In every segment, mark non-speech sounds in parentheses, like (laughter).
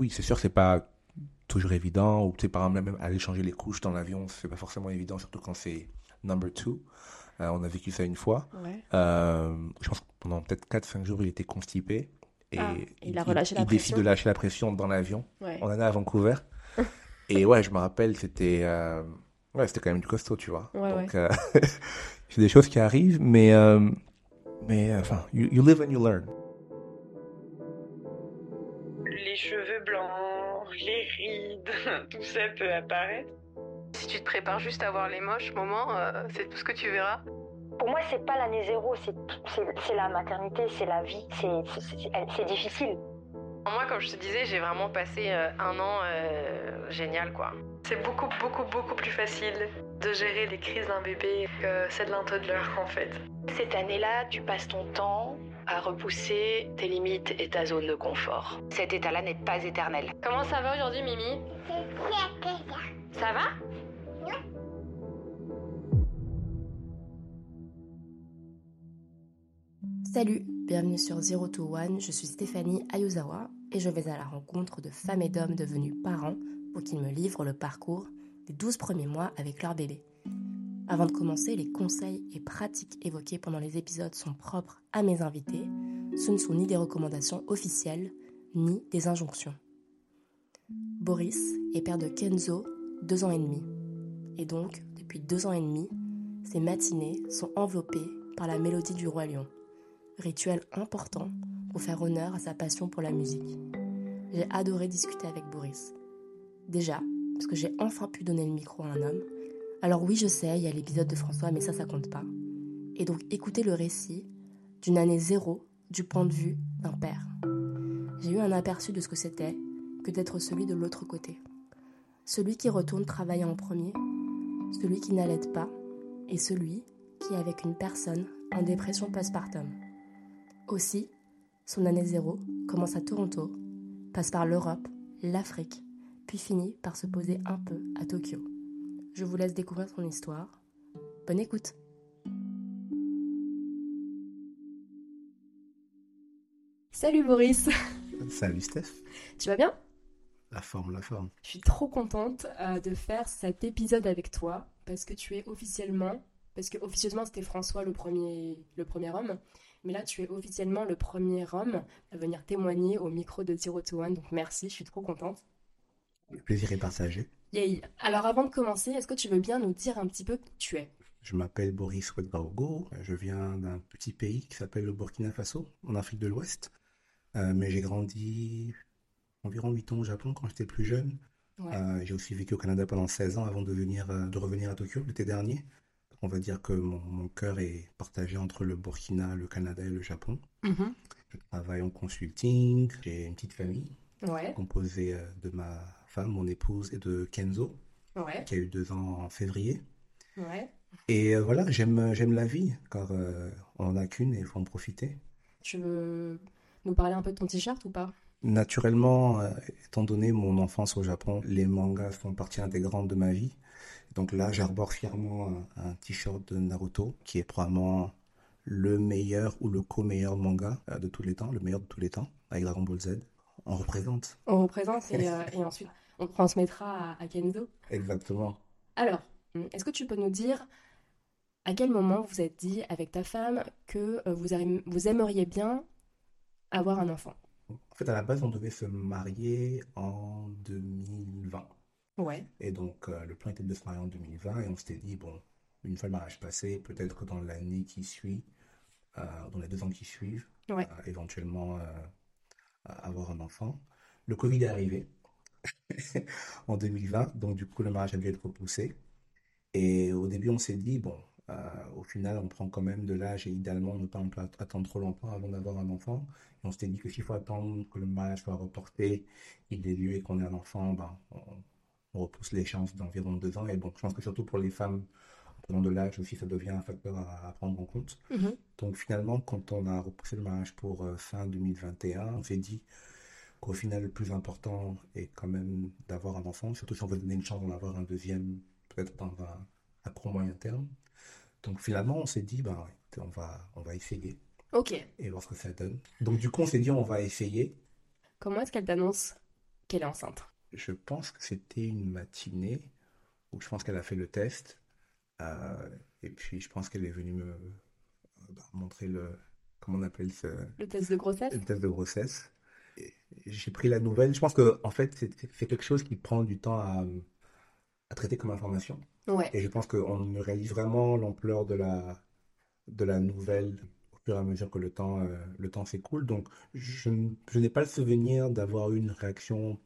oui, c'est sûr, c'est pas toujours évident. Ou tu sais, par exemple, même aller changer les couches dans l'avion, c'est pas forcément évident, surtout quand c'est number two. Euh, on a vécu ça une fois. Ouais. Euh, je pense que pendant peut-être 4-5 jours, il était constipé. Et Ah, il a relâché la il décide de lâcher la pression dans l'avion. Ouais. On en est à Vancouver. (laughs) et ouais, je me rappelle, c'était euh, ouais, c'était quand même du costaud, tu vois. Ouais, Donc, (laughs) c'est des choses qui arrivent, mais, mais enfin, you, you live and you learn. (laughs) tout ça peut apparaître. Si tu te prépares juste à voir les moches moments, euh, c'est tout ce que tu verras. Pour moi, c'est pas l'année zéro, c'est la maternité, c'est la vie, c'est- c'est c'est- c'est difficile. Moi, comme je te disais, j'ai vraiment passé euh, un an euh, génial, quoi. C'est beaucoup, beaucoup, beaucoup plus facile de gérer les crises d'un bébé que celle d'un toddler en fait. Cette année-là, tu passes ton temps à repousser tes limites et ta zone de confort. Cet état-là n'est pas éternel. Comment ça va aujourd'hui, Mimi Ça va Salut, bienvenue sur Zero to One, je suis Stéphanie Ayuzawa et je vais à la rencontre de femmes et d'hommes devenus parents pour qu'ils me livrent le parcours des 12 premiers mois avec leur bébé. Avant de commencer, les conseils et pratiques évoqués pendant les épisodes sont propres à mes invités. Ce ne sont ni des recommandations officielles, ni des injonctions. Boris est père de Kenzo, deux ans et demi. Et donc, depuis deux ans et demi, ses matinées sont enveloppées par la mélodie du Roi Lion rituel important pour faire honneur à sa passion pour la musique. J'ai adoré discuter avec Boris. Déjà, parce que j'ai enfin pu donner le micro à un homme. Alors oui, je sais, il y a l'épisode de François, mais ça, ça compte pas. Et donc écouter le récit d'une année zéro du point de vue d'un père. J'ai eu un aperçu de ce que c'était que d'être celui de l'autre côté. Celui qui retourne travailler en premier, celui qui n'allait pas, et celui qui avec une personne en dépression postpartum. Aussi, son année zéro commence à Toronto, passe par l'Europe, l'Afrique, puis finit par se poser un peu à Tokyo. Je vous laisse découvrir son histoire. Bonne écoute Salut Boris (laughs) Salut Steph. Tu vas bien? La forme, la forme. Je suis trop contente euh, de faire cet épisode avec toi parce que tu es officiellement, parce que officieusement c'était François le premier, le premier homme, mais là tu es officiellement le premier homme à venir témoigner au micro de Zero to One, donc merci, je suis trop contente. Le plaisir est partagé. Yay. Alors avant de commencer, est-ce que tu veux bien nous dire un petit peu qui tu es? Je m'appelle Boris Ouedraogo. Je viens d'un petit pays qui s'appelle le Burkina Faso, en Afrique de l'Ouest. Euh, mais j'ai grandi environ 8 ans au Japon quand j'étais plus jeune. Ouais. Euh, j'ai aussi vécu au Canada pendant 16 ans avant de, venir, euh, de revenir à Tokyo l'été dernier. On va dire que mon, mon cœur est partagé entre le Burkina, le Canada et le Japon. Mhm. Je travaille en consulting, j'ai une petite famille Ouais, composée de ma femme, mon épouse et de Kenzo, ouais, qui a eu deux ans en février. ouais. Et euh, voilà, j'aime, j'aime la vie, car euh, on en a qu'une et il faut en profiter. Tu veux nous parler un peu de ton t-shirt ou pas? Naturellement, euh, étant donné mon enfance au Japon, les mangas font partie intégrante de ma vie. Donc là, j'arbore fièrement un, un t-shirt de Naruto, qui est probablement le meilleur ou le co-meilleur manga euh, de tous les temps, le meilleur de tous les temps, avec Dragon Ball Z. On représente. On représente et, euh, et ensuite on transmettra à, à Kenzo. Exactement. Alors, est-ce que tu peux nous dire à quel moment vous êtes dit avec ta femme que euh, vous, aim- vous aimeriez bien avoir un enfant? En fait, à la base, on devait se marier en 2020. Ouais. Et donc, euh, le plan était de se marier en 2020 et on s'était dit, bon, une fois le mariage passé, peut-être que dans l'année qui suit, euh, dans les deux ans qui suivent, Ouais. euh, éventuellement avoir un enfant. Le Covid est arrivé (laughs) en 2020, donc du coup, le mariage a dû être repoussé. Et au début, on s'est dit, bon, euh, au final, on prend quand même de l'âge et idéalement, ne pas pas attendre trop longtemps avant d'avoir un enfant. Et on s'était dit que s'il faut attendre que le mariage soit reporté, il ait lieu et qu'on ait un enfant, ben, on, on repousse l'échéance d'environ deux ans. Et bon, je pense que surtout pour les femmes, en prenant de l'âge aussi, ça devient un facteur à, à prendre en compte. Mhm. Donc finalement, quand on a repoussé le mariage pour euh, fin 2021, on s'est dit qu'au final, le plus important est quand même d'avoir un enfant, surtout si on veut donner une chance d'en avoir un deuxième, peut-être dans un à court moyen terme. Donc finalement, on s'est dit, ben, on va, on va essayer Ok. et voir ce que ça donne. Donc du coup, on s'est dit, on va essayer. Comment est-ce qu'elle t'annonce qu'elle est enceinte? Je pense que c'était une matinée où je pense qu'elle a fait le test. euh, et puis je pense qu'elle est venue me bah, montrer le, comment on appelle ce, Le test de grossesse? Le test de grossesse. J'ai pris la nouvelle. Je pense que en fait, c'est quelque chose qui prend du temps à, à traiter comme information. Ouais. Et je pense qu'on ne réalise vraiment l'ampleur de la, de la nouvelle au fur et à mesure que le temps, euh, le temps s'écoule. Donc, je, je n'ai pas le souvenir d'avoir eu une réaction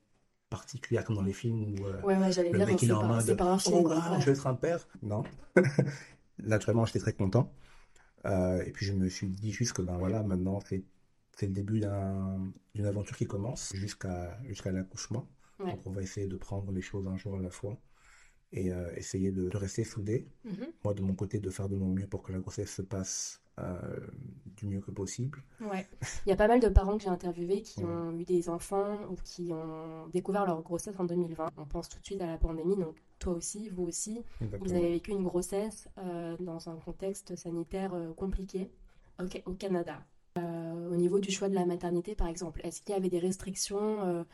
particulière comme dans les films où euh, Ouais, ouais, le dire, mec il est en pas, mode c'est pas un film, Oh, quoi. Ouais. je vais être un père. Non. (laughs) Naturellement, j'étais très content. Euh, et puis, je me suis dit juste que ben voilà, maintenant, c'est c'est le début d'un- d'une aventure qui commence jusqu'à jusqu'à l'accouchement. Ouais. Donc, on va essayer de prendre les choses un jour à la fois et euh, essayer de, de rester soudés. Mhm. Moi, de mon côté, de faire de mon mieux pour que la grossesse se passe euh, du mieux que possible. Ouais. Il y a pas mal de parents que j'ai interviewés qui Ouais. ont eu des enfants ou qui ont découvert leur grossesse en 2020. On pense tout de suite à la pandémie, donc toi aussi, vous aussi, vous avez vécu une grossesse euh, dans un contexte sanitaire compliqué au Canada. Euh, au niveau du choix de la maternité, par exemple, est-ce qu'il y avait des restrictions euh,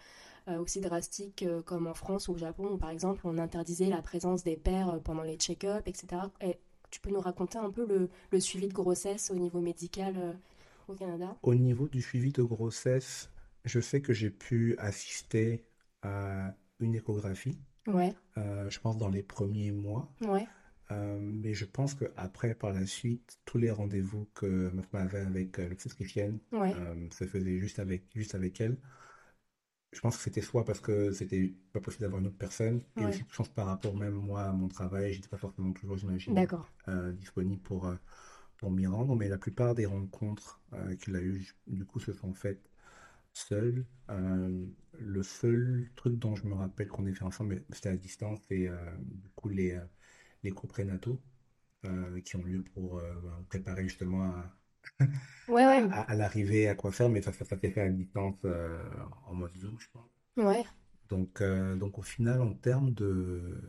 euh, aussi drastiques comme en France ou au Japon, où par exemple on interdisait la présence des pères pendant les check-ups, etc. Et tu peux nous raconter un peu le, le suivi de grossesse au niveau médical au Canada? Au niveau du suivi de grossesse, je sais que j'ai pu assister à une échographie, Ouais, euh, je pense dans les premiers mois. ouais, Euh, mais je pense qu'après, par la suite, tous les rendez-vous que ma femme avait avec euh, l'obstétricienne ouais, euh, se faisaient juste avec, juste avec elle. Je pense que c'était soit parce que c'était pas possible d'avoir une autre personne, et aussi, je pense par rapport même moi à mon travail, j'étais pas forcément toujours, j'imagine, euh, disponible pour, pour m'y rendre, mais la plupart des rencontres qu'il a eues, du coup, se sont faites seules. Euh, le seul truc dont je me rappelle qu'on ait fait ensemble, c'était à distance, et euh, du coup, les, les cours prénataux euh, qui ont lieu pour euh, ben, préparer justement à, (laughs) Ouais, ouais, à, à l'arrivée, à quoi faire, mais ça, ça, fait à distance euh, en mode Zoom, je pense. ouais, Donc, euh, donc au final, en termes de,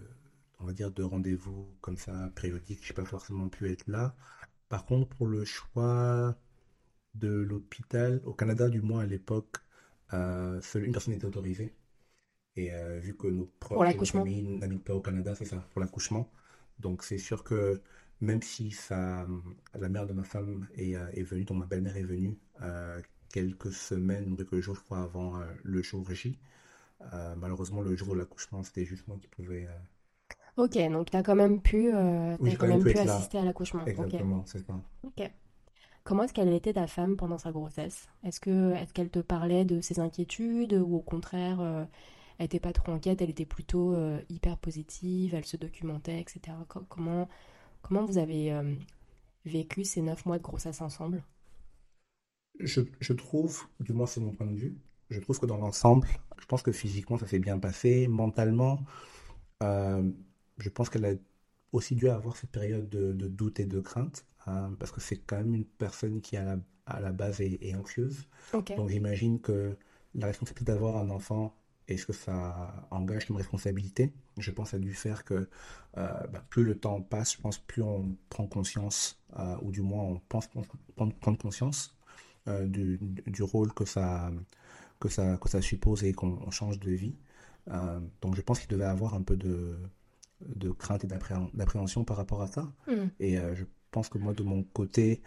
on va dire, de rendez-vous comme ça, périodiques, j'ai pas forcément pu être là. Par contre, pour le choix de l'hôpital, au Canada, du moins à l'époque, euh, seule une personne était autorisée. Et euh, vu que nos proches n'habitent pas au Canada, c'est ça, pour l'accouchement. Donc c'est sûr que même si ça, la mère de ma femme est, euh, est venue, dont ma belle-mère est venue euh, quelques semaines ou quelques jours, je crois, avant euh, le jour J, euh, malheureusement, le jour de l'accouchement, c'était juste moi qui pouvais. Ok, donc tu as quand même pu, Oui, quand même pu là. assister à l'accouchement. Exactement, c'est ça. ok. Comment est-ce qu'elle était ta femme pendant sa grossesse? Est-ce que, est-ce qu'elle te parlait de ses inquiétudes ou au contraire, elle était pas trop inquiète, elle était plutôt euh, hyper positive, elle se documentait, etc. Co- Comment, comment vous avez euh, vécu ces neuf mois de grossesse ensemble? Je, je trouve, du moins c'est mon point de vue, je trouve que dans l'ensemble, je pense que physiquement ça s'est bien passé. Mentalement, euh, je pense qu'elle a aussi dû avoir cette période de, de doute et de crainte, hein, parce que c'est quand même une personne qui à la, à la base est, est anxieuse. Donc j'imagine que la responsabilité d'avoir un enfant, est-ce que ça engage comme responsabilité? Je pense que ça a dû faire que euh, bah, plus le temps passe, je pense plus on prend conscience, euh, ou du moins on pense prendre, conscience euh, du, du rôle que ça, que ça, que ça suppose et qu'on on change de vie. Donc je pense qu'il devait avoir un peu de, de crainte et d'appréhen- d'appréhension par rapport à ça. Hmm. Et je pense que moi, de mon côté,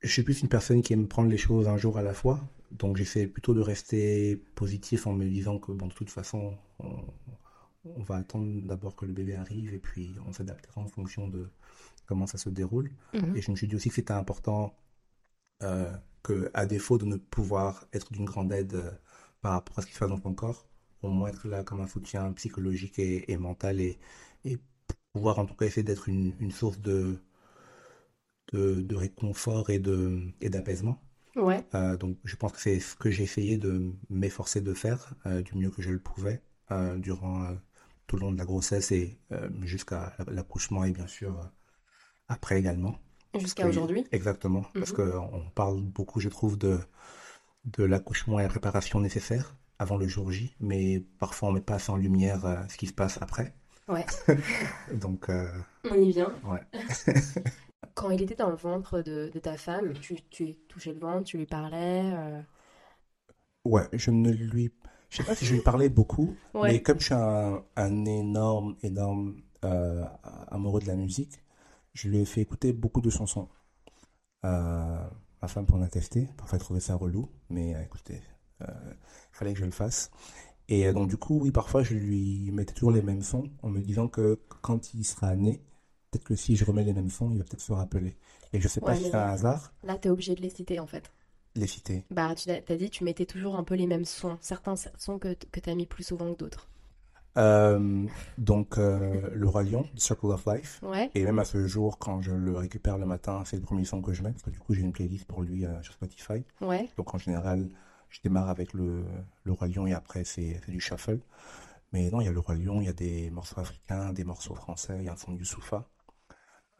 je suis plus une personne qui aime prendre les choses un jour à la fois. Donc j'essaie plutôt de rester positif en me disant que bon, de toute façon, on, on va attendre d'abord que le bébé arrive et puis on s'adaptera en fonction de comment ça se déroule. Mhm. Et je me suis dit aussi que c'était important euh, que, à défaut de ne pouvoir être d'une grande aide euh, par rapport à ce qui se passe dans ton corps, au moins être là comme un soutien psychologique et, et mental et, et pouvoir en tout cas essayer d'être une, une source de, de, de réconfort et d'apaisement. Ouais, Euh, donc je pense que c'est ce que j'ai essayé de m'efforcer de faire euh, du mieux que je le pouvais euh, durant tout le long de la grossesse et jusqu'à l'accouchement et bien sûr après également. Parce jusqu'à aujourd'hui. Exactement, parce Mhm. que on parle beaucoup, je trouve, de, de l'accouchement et la préparation nécessaire avant le jour J, mais parfois on met pas assez en lumière ce qui se passe après. Ouais. (laughs) Donc, On y vient. ouais. (laughs) Quand il était dans le ventre de, de ta femme, tu, touchais le ventre, tu lui parlais. euh, Ouais, je ne lui... Je sais pas si je lui parlais beaucoup, Ouais. mais comme je suis un, un énorme, énorme euh, amoureux de la musique, je lui ai fait écouter beaucoup de chansons. Euh, ma femme pour en attester, parfois elle trouvait ça relou, mais euh, écoutez, euh, il fallait que je le fasse. Et euh, donc du coup, oui, parfois je lui mettais toujours les mêmes sons en me disant que quand il sera né, peut-être que si je remets les mêmes sons, il va peut-être se rappeler. Et je sais pas Ouais, si c'est un hasard, Là, t'es obligé de les citer en fait. les citer. Bah, tu as, t'as dit tu mettais toujours un peu les mêmes sons. Certains sons que, que t'as mis plus souvent que d'autres. Euh, donc euh, le Roi Lion, The Circle of Life. Ouais. Et même à ce jour, quand je le récupère le matin, c'est le premier son que je mets, parce que du coup, j'ai une playlist pour lui euh, sur Spotify. Ouais. Donc en général, je démarre avec le, le Roi Lion et après, c'est c'est du shuffle. Mais non, il y a le Roi Lion, il y a des morceaux africains, des morceaux français, il y a un son de Youssoufa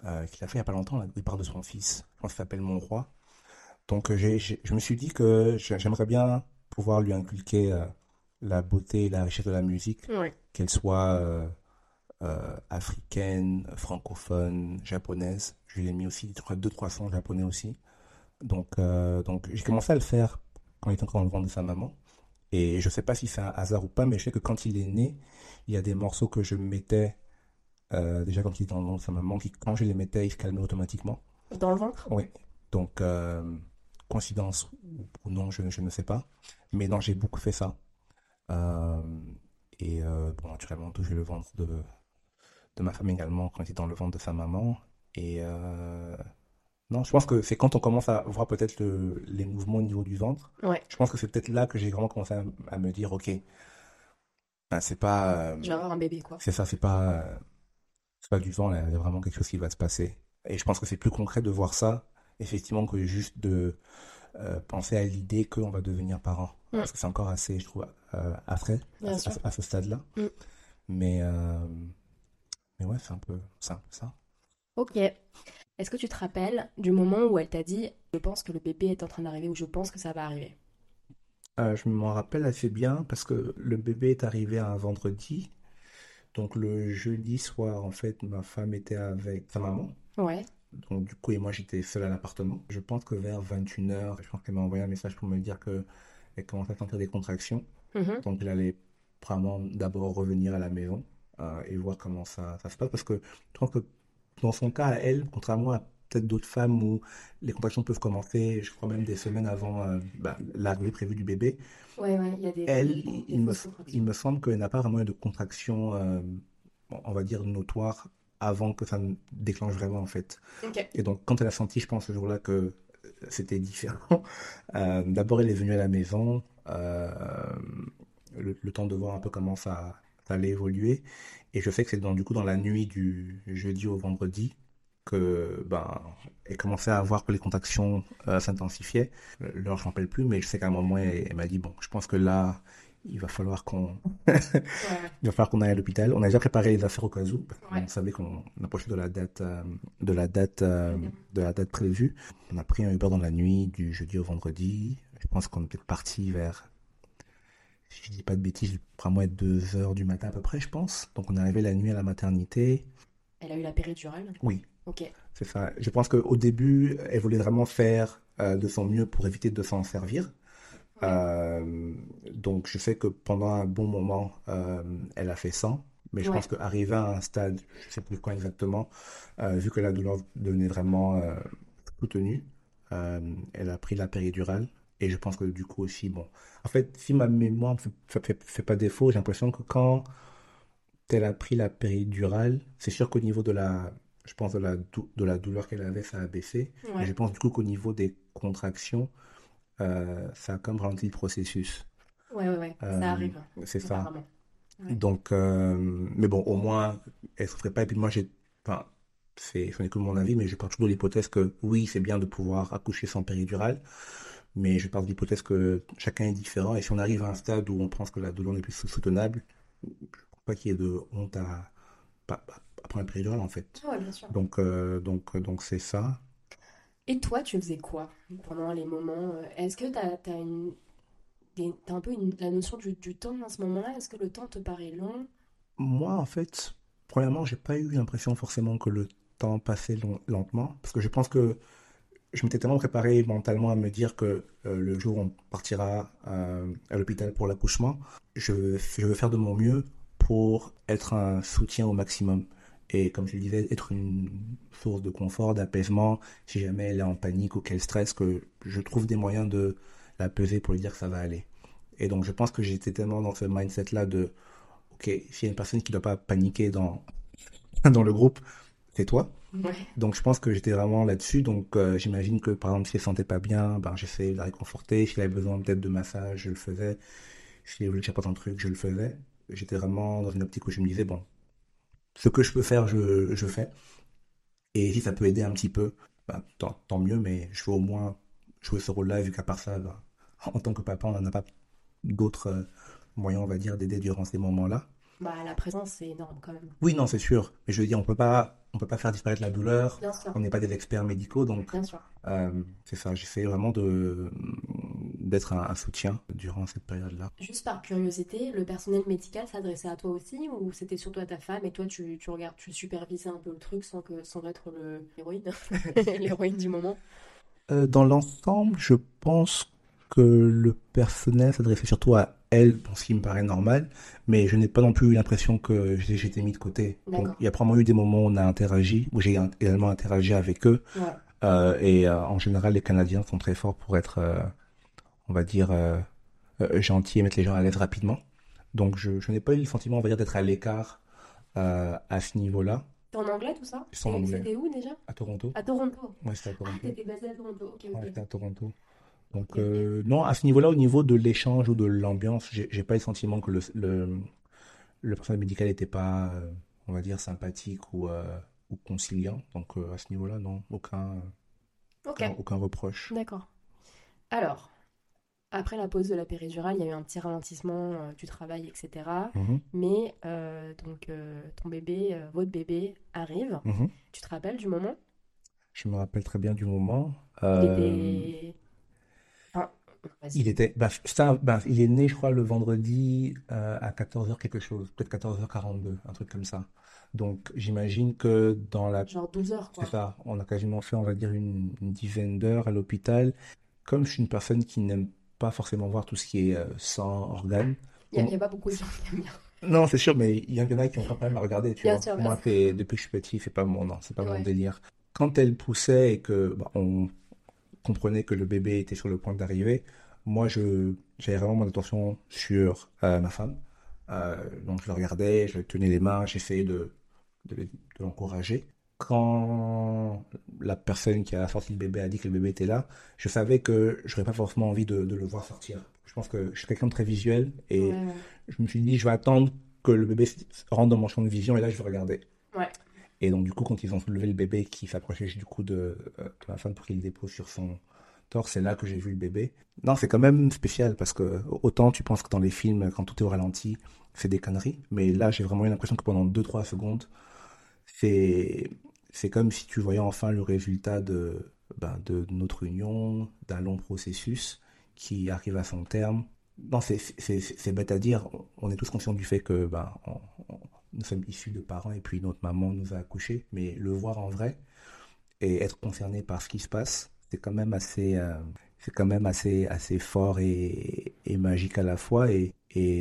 euh, qu'il a fait il n'y a pas longtemps, là, il parle de son fils. Je pense qu'il s'appelle Mon Roi. Donc euh, je me suis dit que j'ai- j'aimerais bien pouvoir lui inculquer euh, la beauté et la richesse de la musique qu'elle soit euh, africaine, francophone, japonaise. Je lui ai mis aussi deux, trois sons japonais aussi. Donc, donc j'ai commencé à le faire quand il était encore dans le ventre de sa maman. Et je sais pas si c'est un hasard ou pas, mais je sais que quand il est né, il y a des morceaux que je mettais euh, déjà quand il était dans le ventre de sa maman, qui quand je les mettais, ils se calmaient automatiquement. Dans le ventre? Oui. Donc, euh, coïncidence ou non, je, je ne sais pas. Mais non, j'ai beaucoup fait ça. Euh, et bon, naturellement, toucher le ventre de, de ma femme également quand il était dans le ventre de sa maman. Et non, je pense que c'est quand on commence à voir peut-être le- les mouvements au niveau du ventre. Ouais. Je pense que c'est peut-être là que j'ai vraiment commencé à, à me dire, ok, ben, c'est pas, Je vais avoir un bébé, quoi. c'est ça, c'est pas, c'est pas du vent, là, il y a vraiment quelque chose qui va se passer. Et je pense que c'est plus concret de voir ça, effectivement, que juste de euh, penser à l'idée qu'on va devenir parent. Mm. Parce que c'est encore assez, je trouve, euh, à, sûr. à- à ce stade-là. Mm. Mais, euh, mais ouais, c'est un peu peu ça. Ok. Est-ce que tu te rappelles du moment où elle t'a dit Je pense que le bébé est en train d'arriver ou je pense que ça va arriver? Euh, je m'en rappelle assez bien parce que le bébé est arrivé un vendredi. Donc le jeudi soir, en fait, ma femme était avec sa maman. Ouais. Donc, du coup, et moi, j'étais seul à l'appartement. Je pense que vers 21h, je pense qu'elle m'a envoyé un message pour me dire que elle commençait à sentir des contractions. Donc, elle allait probablement d'abord revenir à la maison euh, et voir comment ça, ça se passe. Parce que je pense que dans son cas, elle, contrairement à peut-être d'autres femmes où les contractions peuvent commencer, je crois même des semaines avant euh, bah, l'arrivée prévue du bébé, Ouais, ouais, il y a des. elle, des- des il me, il semble qu'elle n'a pas vraiment eu de contractions, euh, on va dire, notoires avant que ça ne déclenche vraiment, en fait. Et donc, quand elle a senti, je pense, ce jour-là, que euh, c'était différent, (laughs) euh, d'abord, elle est venue à la maison, le, le temps de voir un peu comment ça, ça allait évoluer. Et je sais que c'est dans, du coup dans la nuit du jeudi au vendredi que ben, elle commençait à voir que les contractions euh, s'intensifiaient. L'heure, je m'en rappelle plus, mais je sais qu'à un moment, elle, elle m'a dit, bon, je pense que là, il va falloir qu'on (laughs) Ouais. il va falloir qu'on aille à l'hôpital. On a déjà préparé les affaires au cas où. parce Ouais. savait qu'on approchait de la date, euh, de la date, euh, de la date prévue. On a pris un Uber dans la nuit du jeudi au vendredi. Je pense qu'on est peut-être parti vers, si je dis pas de bêtises, probablement 2 heures du matin à peu près, je pense. Donc on est arrivé la nuit à la maternité. Elle a eu la péridurale Oui, Ok. c'est ça. Je pense qu'au début, elle voulait vraiment faire euh, de son mieux pour éviter de s'en servir. Euh, donc je sais que pendant un bon moment, euh, elle a fait 100, mais je Ouais. pense qu'arrivé à un stade, je sais plus quand exactement, vu que la douleur devenait vraiment soutenue, elle a pris la péridurale. Et je pense que du coup aussi, bon, en fait, si ma mémoire ne fait, fait- fait- fait pas défaut, j'ai l'impression que quand elle a pris la péridurale, c'est sûr qu'au niveau de la, je pense de la, dou- de la douleur qu'elle avait, ça a baissé. Je pense du coup qu'au niveau des contractions, euh, ça a comme ralenti le processus. Ouais, ouais, ouais. Euh, Ça arrive. C'est ça. Ouais. Donc, euh, mais bon, au moins, elle souffrait pas. Et puis moi, j'ai, enfin, c'est, ce n'est que mon avis, mais je pars toujours de l'hypothèse que oui, c'est bien de pouvoir accoucher sans péridurale, mais je pars de l'hypothèse que chacun est différent. Et si on arrive à un stade où on pense que la douleur n'est plus soutenable, ne pas qu'il y ait de honte à, prendre la péridurale, en fait. Ouais, bien sûr. Donc, euh, donc, donc c'est ça. Et toi, tu faisais quoi pendant les moments euh, Est-ce que t'as, t'as une, un peu une- la notion du, du temps à ce moment-là? Est-ce que le temps te paraît long? Moi, en fait, premièrement, j'ai pas eu l'impression forcément que le temps passait long- lentement, parce que je pense que je m'étais tellement préparé mentalement à me dire que euh, le jour où on partira euh, à l'hôpital pour l'accouchement, je, je veux faire de mon mieux pour être un soutien au maximum. Et comme je le disais, être une source de confort, d'apaisement, si jamais elle est en panique ou qu'elle stresse, que je trouve des moyens de la peser pour lui dire que ça va aller. Et donc je pense que j'étais tellement dans ce mindset-là de, ok, s'il y a une personne qui ne doit pas paniquer dans, (laughs) dans le groupe, c'est toi. Ouais. Donc je pense que j'étais vraiment là-dessus. Donc euh, j'imagine que par exemple si elle sentait pas bien, ben j'essayais de la réconforter. Si elle avait besoin peut-être de massage, je le faisais. Si elle voulait que j'apporte un truc, je le faisais. J'étais vraiment dans une optique où je me disais bon, ce que je peux faire, je, je fais. Et si ça peut aider un petit peu, ben, tant, tant mieux. Mais je veux au moins jouer ce rôle-là vu qu'à part ça, ben, (laughs) en tant que papa, on n'en a pas d'autres euh, moyens, on va dire, d'aider durant ces moments-là. Bah, la présence, c'est énorme quand même. Oui, non, c'est sûr. Mais je veux dire, on peut pas, on peut pas faire disparaître la douleur. Bien sûr. On n'est pas des experts médicaux, donc Bien sûr. euh, c'est ça. J'essaie vraiment de d'être un, un soutien durant cette période-là. Juste par curiosité, le personnel médical s'adressait à toi aussi ou c'était surtout à ta femme et toi tu, tu regardes, tu supervisais un peu le truc sans que sans être l'héroïne, (laughs) l'héroïne du moment? Euh, dans l'ensemble, je pense que le personnel s'adressait surtout à elle, ce qui me paraît normal, mais je n'ai pas non plus eu l'impression que été mis de côté. Donc, il y a probablement eu des moments où on a interagi, où j'ai également interagi avec eux, Ouais. Euh, et euh, en général, les Canadiens sont très forts pour être, on va dire, euh, euh, gentils et mettre les gens à l'aise rapidement. Donc, je, je n'ai pas eu le sentiment, on va dire, d'être à l'écart euh, à ce niveau-là, T'es en anglais tout ça? C'est en anglais. C'était où déjà? à Toronto. À Toronto. Ouais, c'était à Ah, Toronto. t'étais basé à Toronto. Ok. Ouais, à Toronto. Donc, euh, non, à ce niveau-là, au niveau de l'échange ou de l'ambiance, j'ai pas eu le sentiment que le, le, le personnel médical n'était pas, on va dire, sympathique ou, ou conciliant. Donc, à ce niveau-là, non, aucun, aucun, aucun reproche. D'accord. Alors, après la pause de la péridurale, il y a eu un petit ralentissement euh, du travail, etc. Mhm, Mais euh, donc euh, ton bébé, votre bébé arrive. mhm. Tu te rappelles du moment? Je me rappelle très bien du moment. Il était. Vas-y. il était, ben, ça, ben, il est né, je crois, le vendredi à 14h quelque chose, peut-être 14h42, un truc comme ça. Donc, j'imagine que dans la Genre 12 heures, quoi. C'est ça, on a quasiment fait, on va dire, une, une dizaine d'heures à l'hôpital. Comme je suis une personne qui n'aime pas forcément voir tout ce qui est euh, sang, organes. Il n'y a, pas beaucoup de gens qui aiment bien. (laughs) Non, c'est sûr, mais il y en a qui ont pas de problème à regarder, tu Bien vois. sûr, Moi, depuis que je suis petit, c'est pas mon, non, c'est pas mon délire. Quand elle poussait et que bah, on comprenait que le bébé était sur le point d'arriver, moi, je, j'avais vraiment mon attention sur euh, ma femme. Euh, donc, je le regardais, je tenais les mains, j'essayais de, de, de l'encourager. Quand la personne qui a sorti le bébé a dit que le bébé était là, je savais que j'aurais pas forcément envie de, de le voir sortir. Je pense que je suis quelqu'un de très visuel et Ouais, ouais. je me suis dit, je vais attendre que le bébé rentre dans mon champ de vision et là, je vais regarder. Ouais. Et donc, du coup, quand ils ont soulevé le bébé qui s'approchait du coup de, euh, de ma femme pour qu'il le dépose sur son torse, c'est là que j'ai vu le bébé. Non, c'est quand même spécial parce que autant tu penses que dans les films, quand tout est au ralenti, c'est des conneries, mais là, j'ai vraiment eu l'impression que pendant 2-3 secondes, c'est, c'est comme si tu voyais enfin le résultat de, ben, de notre union, d'un long processus qui arrive à son terme. Non, c'est, bête à dire. On est tous conscients du fait que ben, nous sommes issus de parents et puis notre maman nous a accouchés, mais le voir en vrai et être concerné par ce qui se passe, c'est quand même assez, euh, fort et, magique à la fois. Et,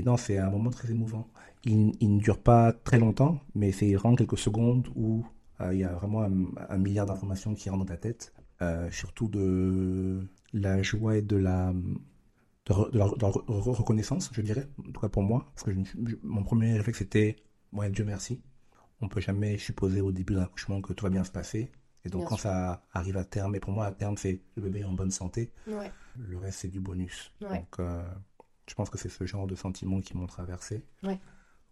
non, c'est un moment très émouvant. Il, il ne dure pas très longtemps, mais c'est vraiment quelques secondes où il y a vraiment un, un milliard d'informations qui rentrent dans ta tête, euh, surtout de la joie et de la, de, re- de la, de la re- re- reconnaissance, je dirais, en tout cas pour moi, parce que je, me- je- mon premier réflexe c'était, ouais, Dieu merci. On peut jamais supposer au début d'un accouchement que tout va bien se passer. Et donc Bien quand sûr. ça arrive à terme, et pour moi à terme c'est le bébé est en bonne santé, Ouais. le reste c'est du bonus. Ouais. Donc euh, je pense que c'est ce genre de sentiments qui m'ont traversé Ouais.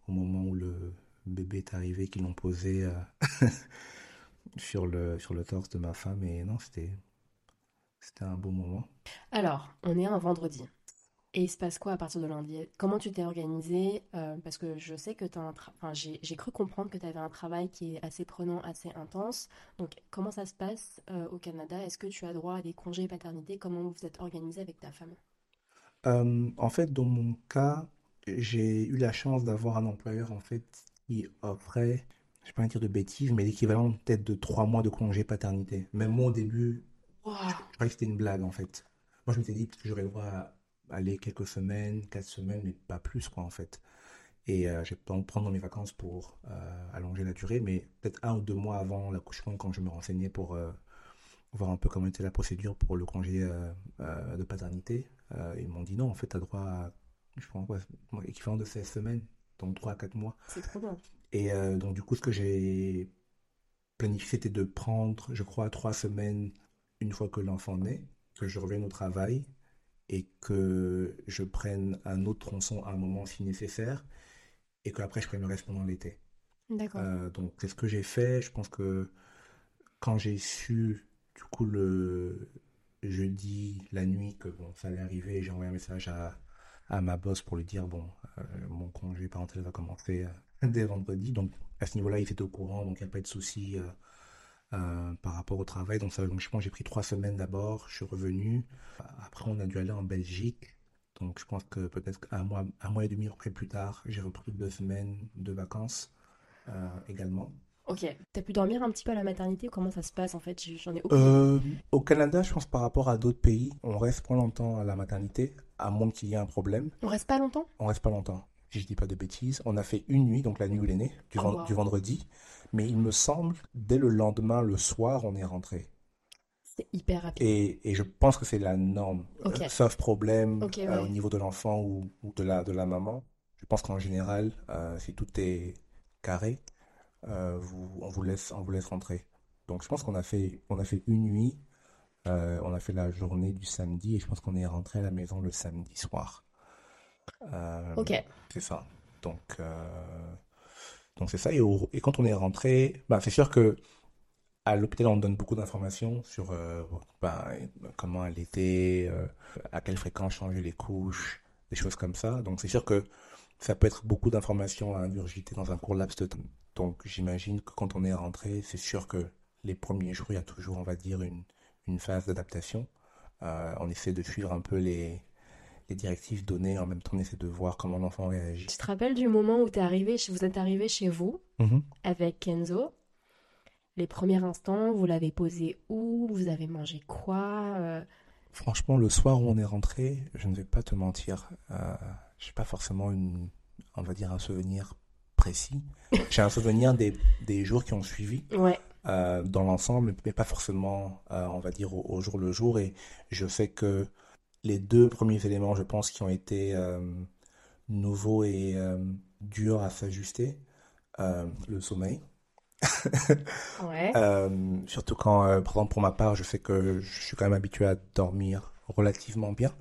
au moment où le bébé est arrivé, qu'ils l'ont posé euh, (laughs) sur le, sur le torse de ma femme. Et non, c'était, c'était un beau moment. Alors, on est un vendredi. Et il se passe quoi à partir de lundi? Comment tu t'es organisé? Euh, parce que je sais que tu un tra- enfin, j'ai, j'ai cru comprendre que tu avais un travail qui est assez prenant, assez intense. Donc, comment ça se passe euh, au Canada? Est-ce que tu as droit à des congés paternité? Comment vous êtes organisé avec ta femme? Euh, en fait, dans mon cas, j'ai eu la chance d'avoir un employeur en fait qui offrait, je vais pas dire de bêtises, mais l'équivalent peut-être de trois mois de congé paternité. Même moi au début, Wow. Je croyais que c'était une blague en fait. Moi je m'étais dit peut-être que j'aurais le droit à aller quelques semaines, quatre semaines, mais pas plus quoi en fait. Et euh, j'ai pas prendre mes vacances pour euh, allonger la durée, mais peut-être un ou deux mois avant l'accouchement, quand je me renseignais pour euh, voir un peu comment était la procédure pour le congé de paternité, ils m'ont dit non, en fait, tu as droit à, je pense, ouais, équivalent de 16 semaines, donc 3 à 4 mois. C'est trop bien. Et euh, donc, du coup, ce que j'ai planifié, c'était de prendre, je crois, trois semaines une fois que l'enfant naît, que je revienne au travail et que je prenne un autre tronçon à un moment si nécessaire et qu'après je prenne le reste pendant l'été. D'accord. Euh, donc, c'est ce que j'ai fait. Je pense que quand j'ai su, du coup, le jeudi, la nuit, que bon, ça allait arriver, j'ai envoyé un message à, à ma boss pour lui dire, bon, euh, mon congé parental va commencer euh, dès vendredi. Donc, à ce niveau-là, il était au courant, donc il n'y a pas de souci euh, euh, par rapport au travail. Donc, ça, donc, je pense que j'ai pris trois semaines d'abord, je suis revenu. Après, on a dû aller en Belgique. Donc, je pense que peut-être un mois, un mois et demi après plus tard, j'ai repris deux semaines de vacances euh, également. Ok. T'as pu dormir un petit peu à la maternité Comment ça se passe en fait? J- J'en ai aucune Euh, au Canada, je pense par rapport à d'autres pays, on reste pas longtemps à la maternité, à moins qu'il y ait un problème. On reste pas longtemps? On reste pas longtemps, si je dis pas de bêtises. On a fait une nuit, donc la nuit où il est né, du, Oh, ven- wow. du vendredi. Mais il me semble, dès le lendemain, le soir, on est rentré. C'est hyper rapide. Et, et je pense que c'est la norme. Euh, sauf problème euh, au niveau de l'enfant ou, ou de la, de la maman. Je pense qu'en général, euh, si tout est carré, vous, on vous laisse, on vous laisse rentrer. Donc je pense qu'on a fait, on a fait une nuit, euh, on a fait la journée du samedi et je pense qu'on est rentré à la maison le samedi soir. Euh, Ok. c'est ça. Donc, euh, donc c'est ça. Et, au- et quand on est rentré, bah, c'est sûr que à l'hôpital, on donne beaucoup d'informations sur bah, comment elle était, à quelle fréquence changer les couches, des choses comme ça. Donc c'est sûr que ça peut être beaucoup d'informations à ingurgiter dans un court laps de temps. Donc j'imagine que quand on est rentré, c'est sûr que les premiers jours, il y a toujours, on va dire, une, une phase d'adaptation. Euh, on essaie de suivre un peu les, les directives données, en même temps on essaie de voir comment l'enfant réagit. Tu te rappelles du moment où t'es arrivé, vous êtes arrivé chez vous Mhm. avec Kenzo? Les premiers instants, vous l'avez posé où? Vous avez mangé quoi? Euh, Franchement, le soir où on est rentré, je ne vais pas te mentir, euh, j'ai pas forcément une, on va dire un souvenir précis. J'ai un souvenir des, des jours qui ont suivi Ouais. Euh, dans l'ensemble, mais pas forcément, euh, on va dire au, au jour le jour. Et je sais que les deux premiers éléments, je pense, qui ont été euh, nouveaux et durs à s'ajuster, le sommeil. (laughs) Ouais. Surtout quand, par exemple, pour ma part, je sais que je suis quand même habitué à dormir relativement bien.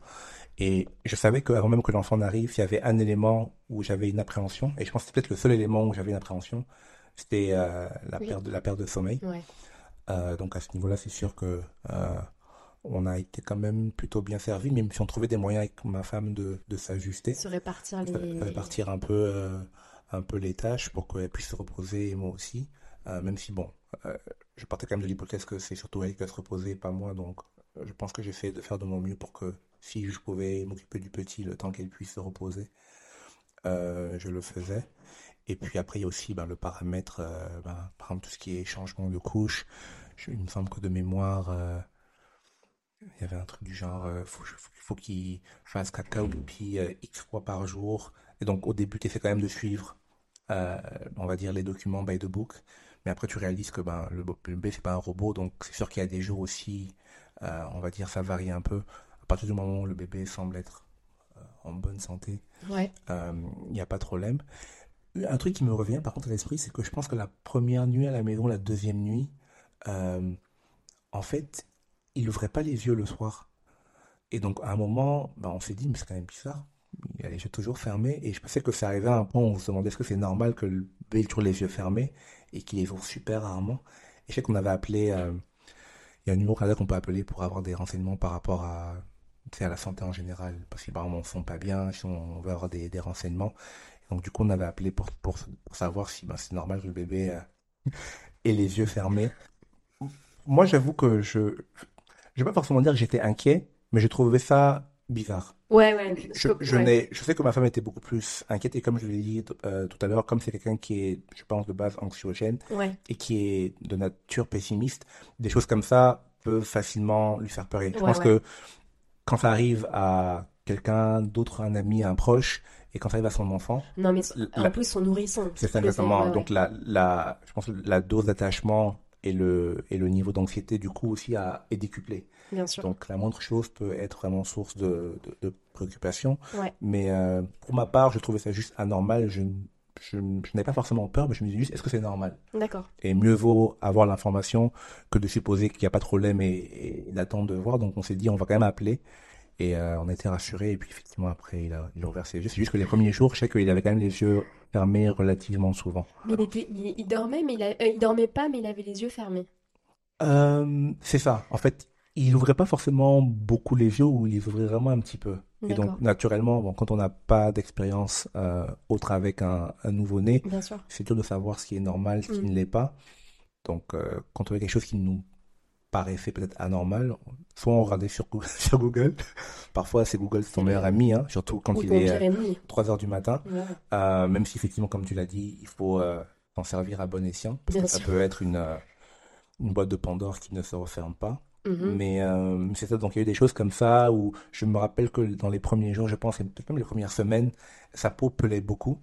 Et je savais qu'avant même que l'enfant n'arrive, il y avait un élément où j'avais une appréhension. Et je pense que c'est peut-être le seul élément où j'avais une appréhension. C'était euh, la Oui. perte de, la perte de sommeil. Ouais. Euh, donc à ce niveau-là, c'est sûr que euh, on a été quand même plutôt bien servi, même si on trouvait des moyens avec ma femme de, de s'ajuster, Se répartir les. répartir un peu, un peu les tâches pour qu'elle puisse se reposer et moi aussi. Même si, bon, je partais quand même de l'hypothèse que c'est surtout elle qui va se reposer, pas moi. Donc, je pense que j'essaie de faire de mon mieux pour que si je pouvais m'occuper du petit le temps qu'elle puisse se reposer, je le faisais. Et puis après, il y a aussi ben, le paramètre, euh, ben, par exemple, tout ce qui est changement de couche. Je- il me semble que de mémoire, euh, il y avait un truc du genre, euh, faut, faut qu'il fasse caca ou pipi euh, X fois par jour. Et donc, au début, tu essaies quand même de suivre, on va dire, les documents by the book. Mais après, tu réalises que ben, le, le bébé, c'est pas un robot. Donc, c'est sûr qu'il y a des jours aussi, on va dire, ça varie un peu. À partir du moment où le bébé semble être en bonne santé, Ouais. il n'y a pas de problème. Un truc qui me revient par contre à l'esprit, c'est que je pense que la première nuit à la maison, la deuxième nuit, euh, en fait, il n'ouvrait pas les yeux le soir. Et donc à un moment, ben, on s'est dit, mais c'est quand même bizarre. Il a les yeux toujours fermés. Et je pensais que ça arrivait à un point où on se demandait est-ce que c'est normal que le bébé les yeux fermés et qu'il les ouvre super rarement. Et je sais qu'on avait appelé, euh, il y a un numéro qu'on peut appeler pour avoir des renseignements par rapport à, la santé en général. Parce on ne sent pas bien, si on veut avoir des renseignements. Donc du coup, on avait appelé pour, pour, pour savoir si ben, c'est normal que le bébé euh, ait les yeux fermés. Moi, j'avoue que je ne vais pas forcément dire que j'étais inquiet, mais je trouvais ça bizarre. Ouais, ouais. Je, je sais que ma femme était beaucoup plus inquiète, et comme je l'ai dit euh, tout à l'heure, comme c'est quelqu'un qui est, je pense, de base anxiogène Ouais. et qui est de nature pessimiste, des choses comme ça, peut facilement lui faire peur. Et je Ouais, pense que quand ça arrive à quelqu'un d'autre, un ami, un proche, et quand ça arrive à son enfant, Non, mais La- en plus, son nourrisson. c'est ça exactement. ouais. Donc la, la, je pense que la dose d'attachement et le, et le niveau d'anxiété, du coup, aussi a, est décuplé. Bien sûr. Donc la moindre chose peut être vraiment source de, de, de préoccupation. Ouais. Mais euh, pour ma part, je trouvais ça juste anormal. Je, je, je n'avais pas forcément peur, mais je me disais juste, est-ce que c'est normal? D'accord. Et mieux vaut avoir l'information que de supposer qu'il n'y a pas de problème et, et d'attendre de voir. Donc on s'est dit, on va quand même appeler. Et euh, on a été rassurés. Et puis effectivement, après, il a, il a ouvert ses yeux. C'est juste que les premiers jours, je sais qu'il avait quand même les yeux fermés relativement souvent. Mais il, était, il, il dormait, mais il, a- euh, il dormait pas, mais il avait les yeux fermés. Euh, c'est ça. En fait, il ouvrait pas forcément beaucoup les yeux ou il ouvrait vraiment un petit peu. Et donc, naturellement, bon, quand on n'a pas d'expérience autre avec un, un nouveau-né, c'est dur de savoir ce qui est normal, ce qui Mm. ne l'est pas. Donc, quand on voit quelque chose qui nous paraissait peut-être anormal, soit on regardait sur Google, (laughs) sur Google. (laughs) Parfois, c'est Google, c'est ton meilleur ami, hein, surtout quand il est pire euh, ennemi. 3 heures du matin. Ouais. Euh, même si effectivement, comme tu l'as dit, il faut euh, s'en servir à bon escient. Parce Bien que ça peut être une, euh, une boîte de Pandore qui ne se referme pas. Mhm. Mais c'est ça, donc il y a eu des choses comme ça où je me rappelle que dans les premiers jours, je pense, et peut-être même les premières semaines, sa peau pelait beaucoup.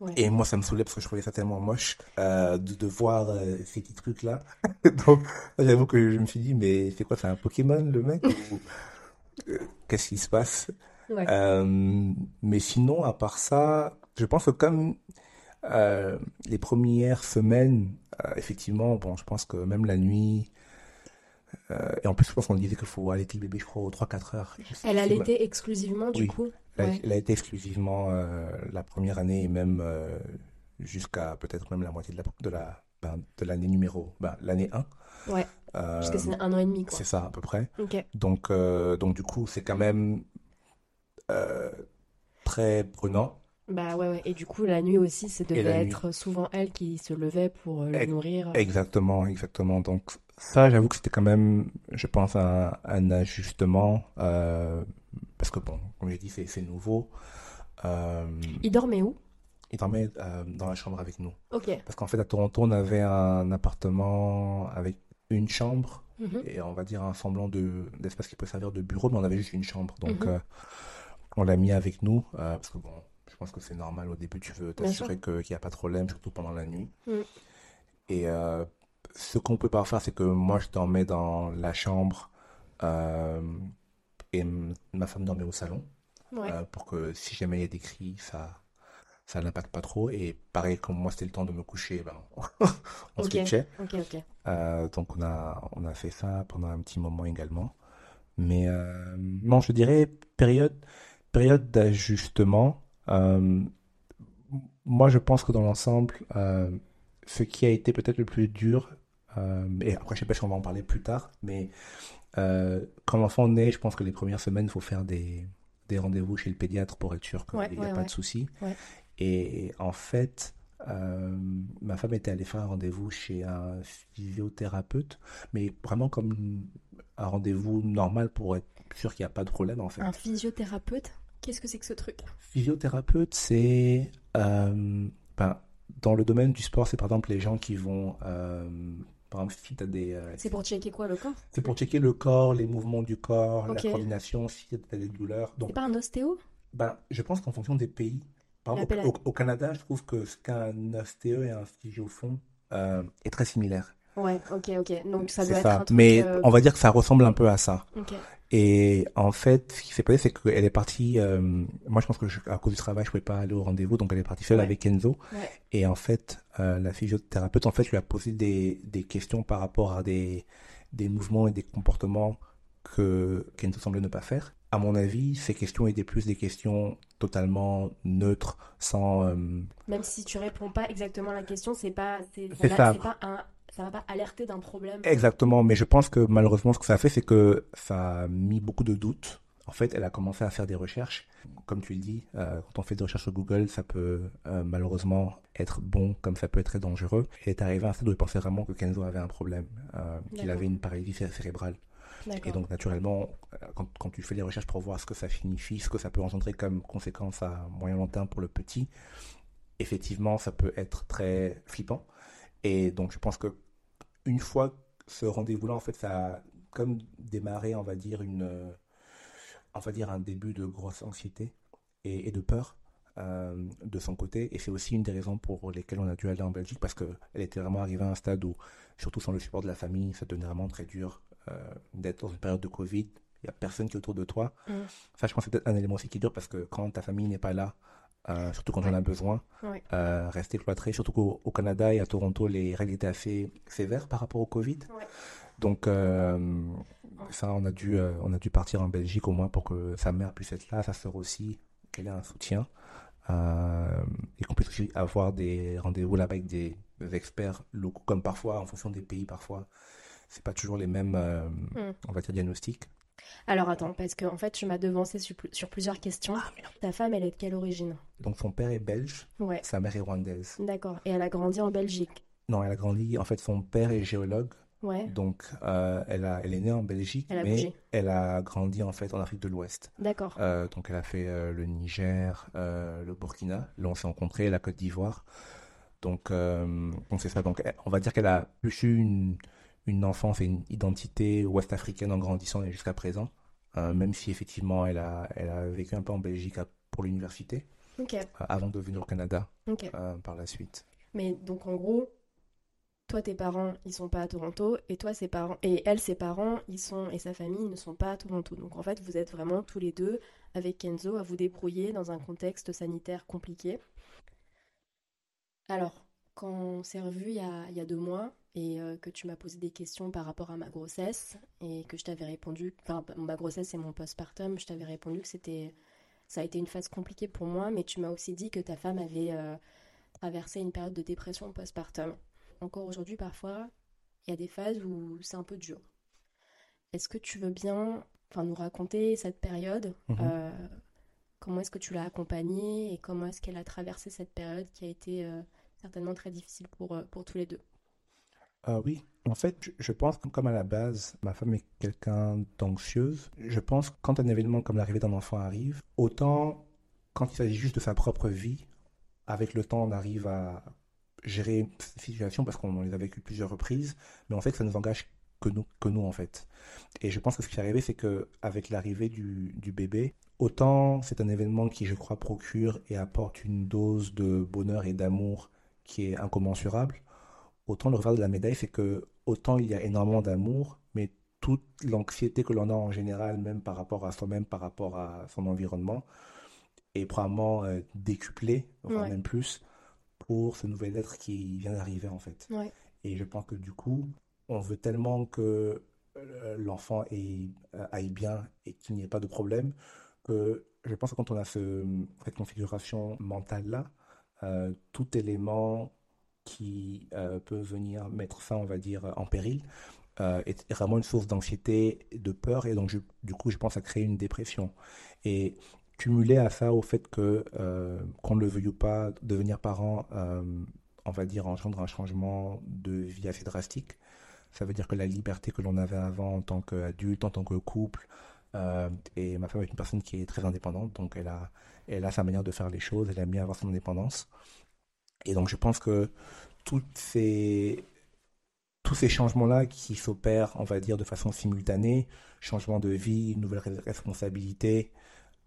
Ouais. Et moi, ça me saoulait parce que je trouvais ça tellement moche euh, de, de voir euh, ces petits trucs-là. (laughs) Donc, j'avoue que je me suis dit, mais c'est quoi, c'est un Pokémon, le mec? Ou, euh, qu'est-ce qui se passe? Ouais. Euh, mais sinon, à part ça, je pense que comme les premières semaines, effectivement, bon, je pense que même la nuit, euh, et en plus, je pense qu'on disait qu'il faut allaiter le bébé, je crois, aux 3-4 heures. Elle allaitait exclusivement, du Oui. coup? Elle a, Ouais. elle a été exclusivement euh, la première année et même euh, jusqu'à peut-être même la moitié de la, de la, ben, de l'année numéro, ben, l'année 1. Ouais. Euh, Jusqu'à c'est un an et demi, quoi. c'est ça, à peu près. Donc, euh, donc du coup, c'est quand même euh, très prenant. Bah ouais, ouais. Et du coup, la nuit aussi, ça devait nuit. être souvent elle qui se levait pour le Ex- nourrir. Exactement, exactement. Donc ça, j'avoue que c'était quand même, je pense, un, un ajustement parce que bon, comme j'ai dit, c'est nouveau. Euh, Il dormait où? il dormait euh, dans la chambre avec nous. Ok. Parce qu'en fait, à Toronto, on avait un appartement avec une chambre Mhm. et on va dire un semblant de d'espace qui peut servir de bureau, mais on avait juste une chambre. Donc, Mhm. euh, on l'a mis avec nous euh, parce que bon, je pense que c'est normal au début, tu veux t'assurer qu'il n'y a pas de problème, surtout pendant la nuit. Mhm. Et ce qu'on peut pas faire, c'est que moi, je dormais dans la chambre et ma femme dormait au salon Ouais. euh, pour que si jamais il y a des cris, ça ça n'impacte pas trop. Et pareil, comme moi, c'était le temps de me coucher, ben, (laughs) on. Ok, ok. Euh, donc on a, on a fait ça pendant un petit moment également. Mais euh, non, je dirais période, période d'ajustement. Euh, moi, je pense que dans l'ensemble, ce qui a été peut-être le plus dur, et après, je sais pas si on va en parler plus tard, mais euh, quand l'enfant naît, je pense que les premières semaines, il faut faire des, des rendez-vous chez le pédiatre pour être sûr qu'il Ouais, n'y a ouais, pas ouais. de souci. Et en fait, euh, ma femme était allée faire un rendez-vous chez un physiothérapeute, mais vraiment comme un rendez-vous normal pour être sûr qu'il n'y a pas de problème en fait. Un physiothérapeute? Qu'est-ce que c'est que ce truc? Physiothérapeute, c'est euh, ben, dans le domaine du sport, c'est par exemple les gens qui vont, par exemple, si t'as des, euh, C'est pour checker quoi, le corps? c'est pour checker le corps, les mouvements du corps, la coordination, si tu as des douleurs. Donc, C'est pas un ostéo? ben, je pense qu'en fonction des pays, par exemple, au, Canada, je trouve que ce qu'un ostéo et un physio font euh, est très similaire. Ouais, ok, ok. Donc ça doit être ça. un truc. Mais euh, on va dire que ça ressemble un peu à ça. Ok. Et en fait, ce qui s'est passé, c'est qu'elle est partie. euh, moi, je pense que je- à cause du travail, je pouvais pas aller au rendez-vous, donc elle est partie seule Ouais. avec Kenzo. Ouais. Et en fait, euh, la physiothérapeute, en fait, lui a posé des, des questions par rapport à des, des mouvements et des comportements que Kenzo semblait ne pas faire. À mon avis, ces questions étaient plus des questions totalement neutres, sans. euh, Même si tu réponds pas exactement à la question, c'est pas, c'est, ça. c'est pas un, ça va pas alerter d'un problème. Exactement, mais je pense que malheureusement, ce que ça a fait, c'est que ça a mis beaucoup de doutes. En fait, elle a commencé à faire des recherches. Comme tu le dis, euh, quand on fait des recherches sur Google, ça peut euh, malheureusement être bon, comme ça peut être très dangereux. Elle est arrivée à un stade où elle pensait vraiment que Kenzo avait un problème, euh, qu'il avait une paralysie cé- cérébrale. Et donc, naturellement, quand, quand tu fais les recherches pour voir ce que ça signifie, ce que ça peut engendrer comme conséquence à moyen long terme pour le petit, effectivement, ça peut être très flippant. Et donc, je pense que une fois ce rendez-vous-là, en fait, ça a comme démarré, on va dire, une, euh, on va dire un début de grosse anxiété et, et de peur euh, de son côté. Et c'est aussi une des raisons pour lesquelles on a dû aller en Belgique, parce qu'elle était vraiment arrivée à un stade où, surtout sans le support de la famille, ça devenait vraiment très dur euh, d'être dans une période de Covid. Il n'y a personne qui est autour de toi. Mm. Ça, je pense que c'est peut-être un élément aussi qui dure, parce que quand ta famille n'est pas là, euh, surtout quand on en a besoin, Ouais. euh, rester cloîtré, surtout qu'au au Canada et à Toronto, les règles étaient assez sévères par rapport au Covid. Ouais. Donc, euh, ça, on a dû, on a dû partir en Belgique au moins pour que sa mère puisse être là, sa sœur aussi, qu'elle ait un soutien, et qu'on puisse aussi avoir des rendez-vous là-bas avec des, des experts locaux, comme parfois, en fonction des pays, parfois, c'est pas toujours les mêmes, Mm. on va dire, diagnostics. Alors attends, parce que en fait, tu m'as devancé sur, pl- sur plusieurs questions. Ta femme, elle est de quelle origine? Donc, son père est belge, Ouais, sa mère est rwandaise. d'accord. Et elle a grandi en Belgique? Non, elle a grandi, en fait, son père est géologue. Ouais, Donc, euh, elle a, elle est née en Belgique, Elle a mais bougé. elle a grandi en fait en Afrique de l'Ouest. d'accord. Euh, donc, elle a fait euh, le Niger, euh, le Burkina. Là, on s'est rencontrés, la Côte d'Ivoire. Donc, euh, donc c'est ça. Donc, on va dire qu'elle a eu une, une enfance et une identité ouest-africaine en grandissant et jusqu'à présent. Euh, même si effectivement, elle a, elle a vécu un peu en Belgique à- pour l'université, euh, avant de venir au Canada euh, par la suite. Mais donc en gros, toi tes parents ils sont pas à Toronto et toi ses parents et elle ses parents ils sont et sa famille ne sont pas à Toronto. Donc en fait vous êtes vraiment tous les deux avec Kenzo à vous débrouiller dans un contexte sanitaire compliqué. Alors quand on s'est revu il y a, il y a deux mois et euh, que tu m'as posé des questions par rapport à ma grossesse et que je t'avais répondu, enfin ma grossesse et mon postpartum, je t'avais répondu que c'était ça a été une phase compliquée pour moi, mais tu m'as aussi dit que ta femme avait euh, traversé une période de dépression postpartum. Encore aujourd'hui, parfois, il y a des phases où c'est un peu dur. Est-ce que tu veux bien enfin, nous raconter cette période Mhm. euh, Comment est-ce que tu l'as accompagnée et comment est-ce qu'elle a traversé cette période qui a été certainement très difficile pour, pour tous les deux? Ah oui, en fait, je- pense que comme à la base, ma femme est quelqu'un d'anxieuse. Je pense que quand un événement comme l'arrivée d'un enfant arrive, autant quand il s'agit juste de sa propre vie, avec le temps, on arrive à gérer ces situations parce qu'on les a vécues plusieurs reprises, mais en fait, ça nous engage que nous, en fait. Et je pense que ce qui est arrivé, c'est que avec l'arrivée du bébé, autant c'est un événement qui, je crois, procure et apporte une dose de bonheur et d'amour qui est incommensurable, autant le revers de la médaille, c'est que autant il y a énormément d'amour, mais toute l'anxiété que l'on a en général, même par rapport à soi-même, par rapport à son environnement, est probablement euh, décuplée, voire Ouais. même plus, pour ce nouvel être qui vient d'arriver en fait. Ouais. Et je pense que du coup, on veut tellement que euh, l'enfant euh, aille bien et qu'il n'y ait pas de problème, que je pense que quand on a ce- cette configuration mentale-là, euh, tout élément qui euh, peut venir mettre ça, on va dire, en péril, euh, est, vraiment une source d'anxiété, de peur, et donc du coup, je pense à créer une dépression. Et cumulé à ça au fait que, euh, qu'on ne le veuille ou pas, devenir parent, on va dire, engendre un changement de vie assez drastique. Ça veut dire que la liberté que l'on avait avant en tant qu'adulte, en tant que couple, et ma femme est une personne qui est très indépendante, donc elle a, elle a sa manière de faire les choses, elle aime bien avoir son indépendance. Et donc je pense que toutes ces, tous ces changements-là qui s'opèrent, on va dire, de façon simultanée, changement de vie, nouvelle res- responsabilité,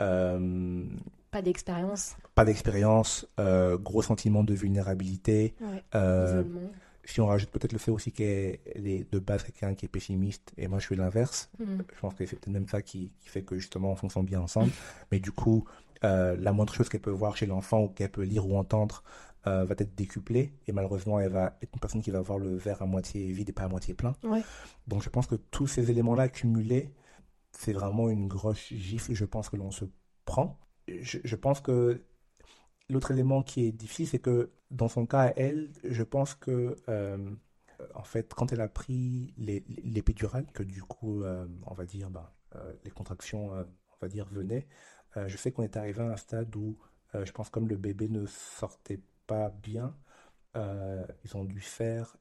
euh, Pas d'expérience pas d'expérience, euh, gros sentiment de vulnérabilité, Ouais. euh, si on rajoute peut-être le fait aussi qu'elle est de base quelqu'un qui est pessimiste et moi je suis l'inverse, Mhm. je pense que c'est peut-être même ça qui, qui fait que justement on fonctionne bien ensemble. (laughs) Mais du coup, euh, la moindre chose qu'elle peut voir chez l'enfant ou qu'elle peut lire ou entendre euh, va être décuplée et malheureusement elle va être une personne qui va voir le verre à moitié vide et pas à moitié plein. Ouais. Donc je pense que tous ces éléments-là cumulés, c'est vraiment une grosse gifle, je pense que l'on se prend. Je, je pense que l'autre élément qui est difficile, c'est que dans son cas elle, je pense que euh, en fait, quand elle a pris les- que du coup, euh, on va dire, ben, euh, les contractions, euh, on va dire, venaient, je sais qu'on est arrivé à un stade où, je pense, comme le bébé ne sortait pas bien, euh, ils ont dû faire,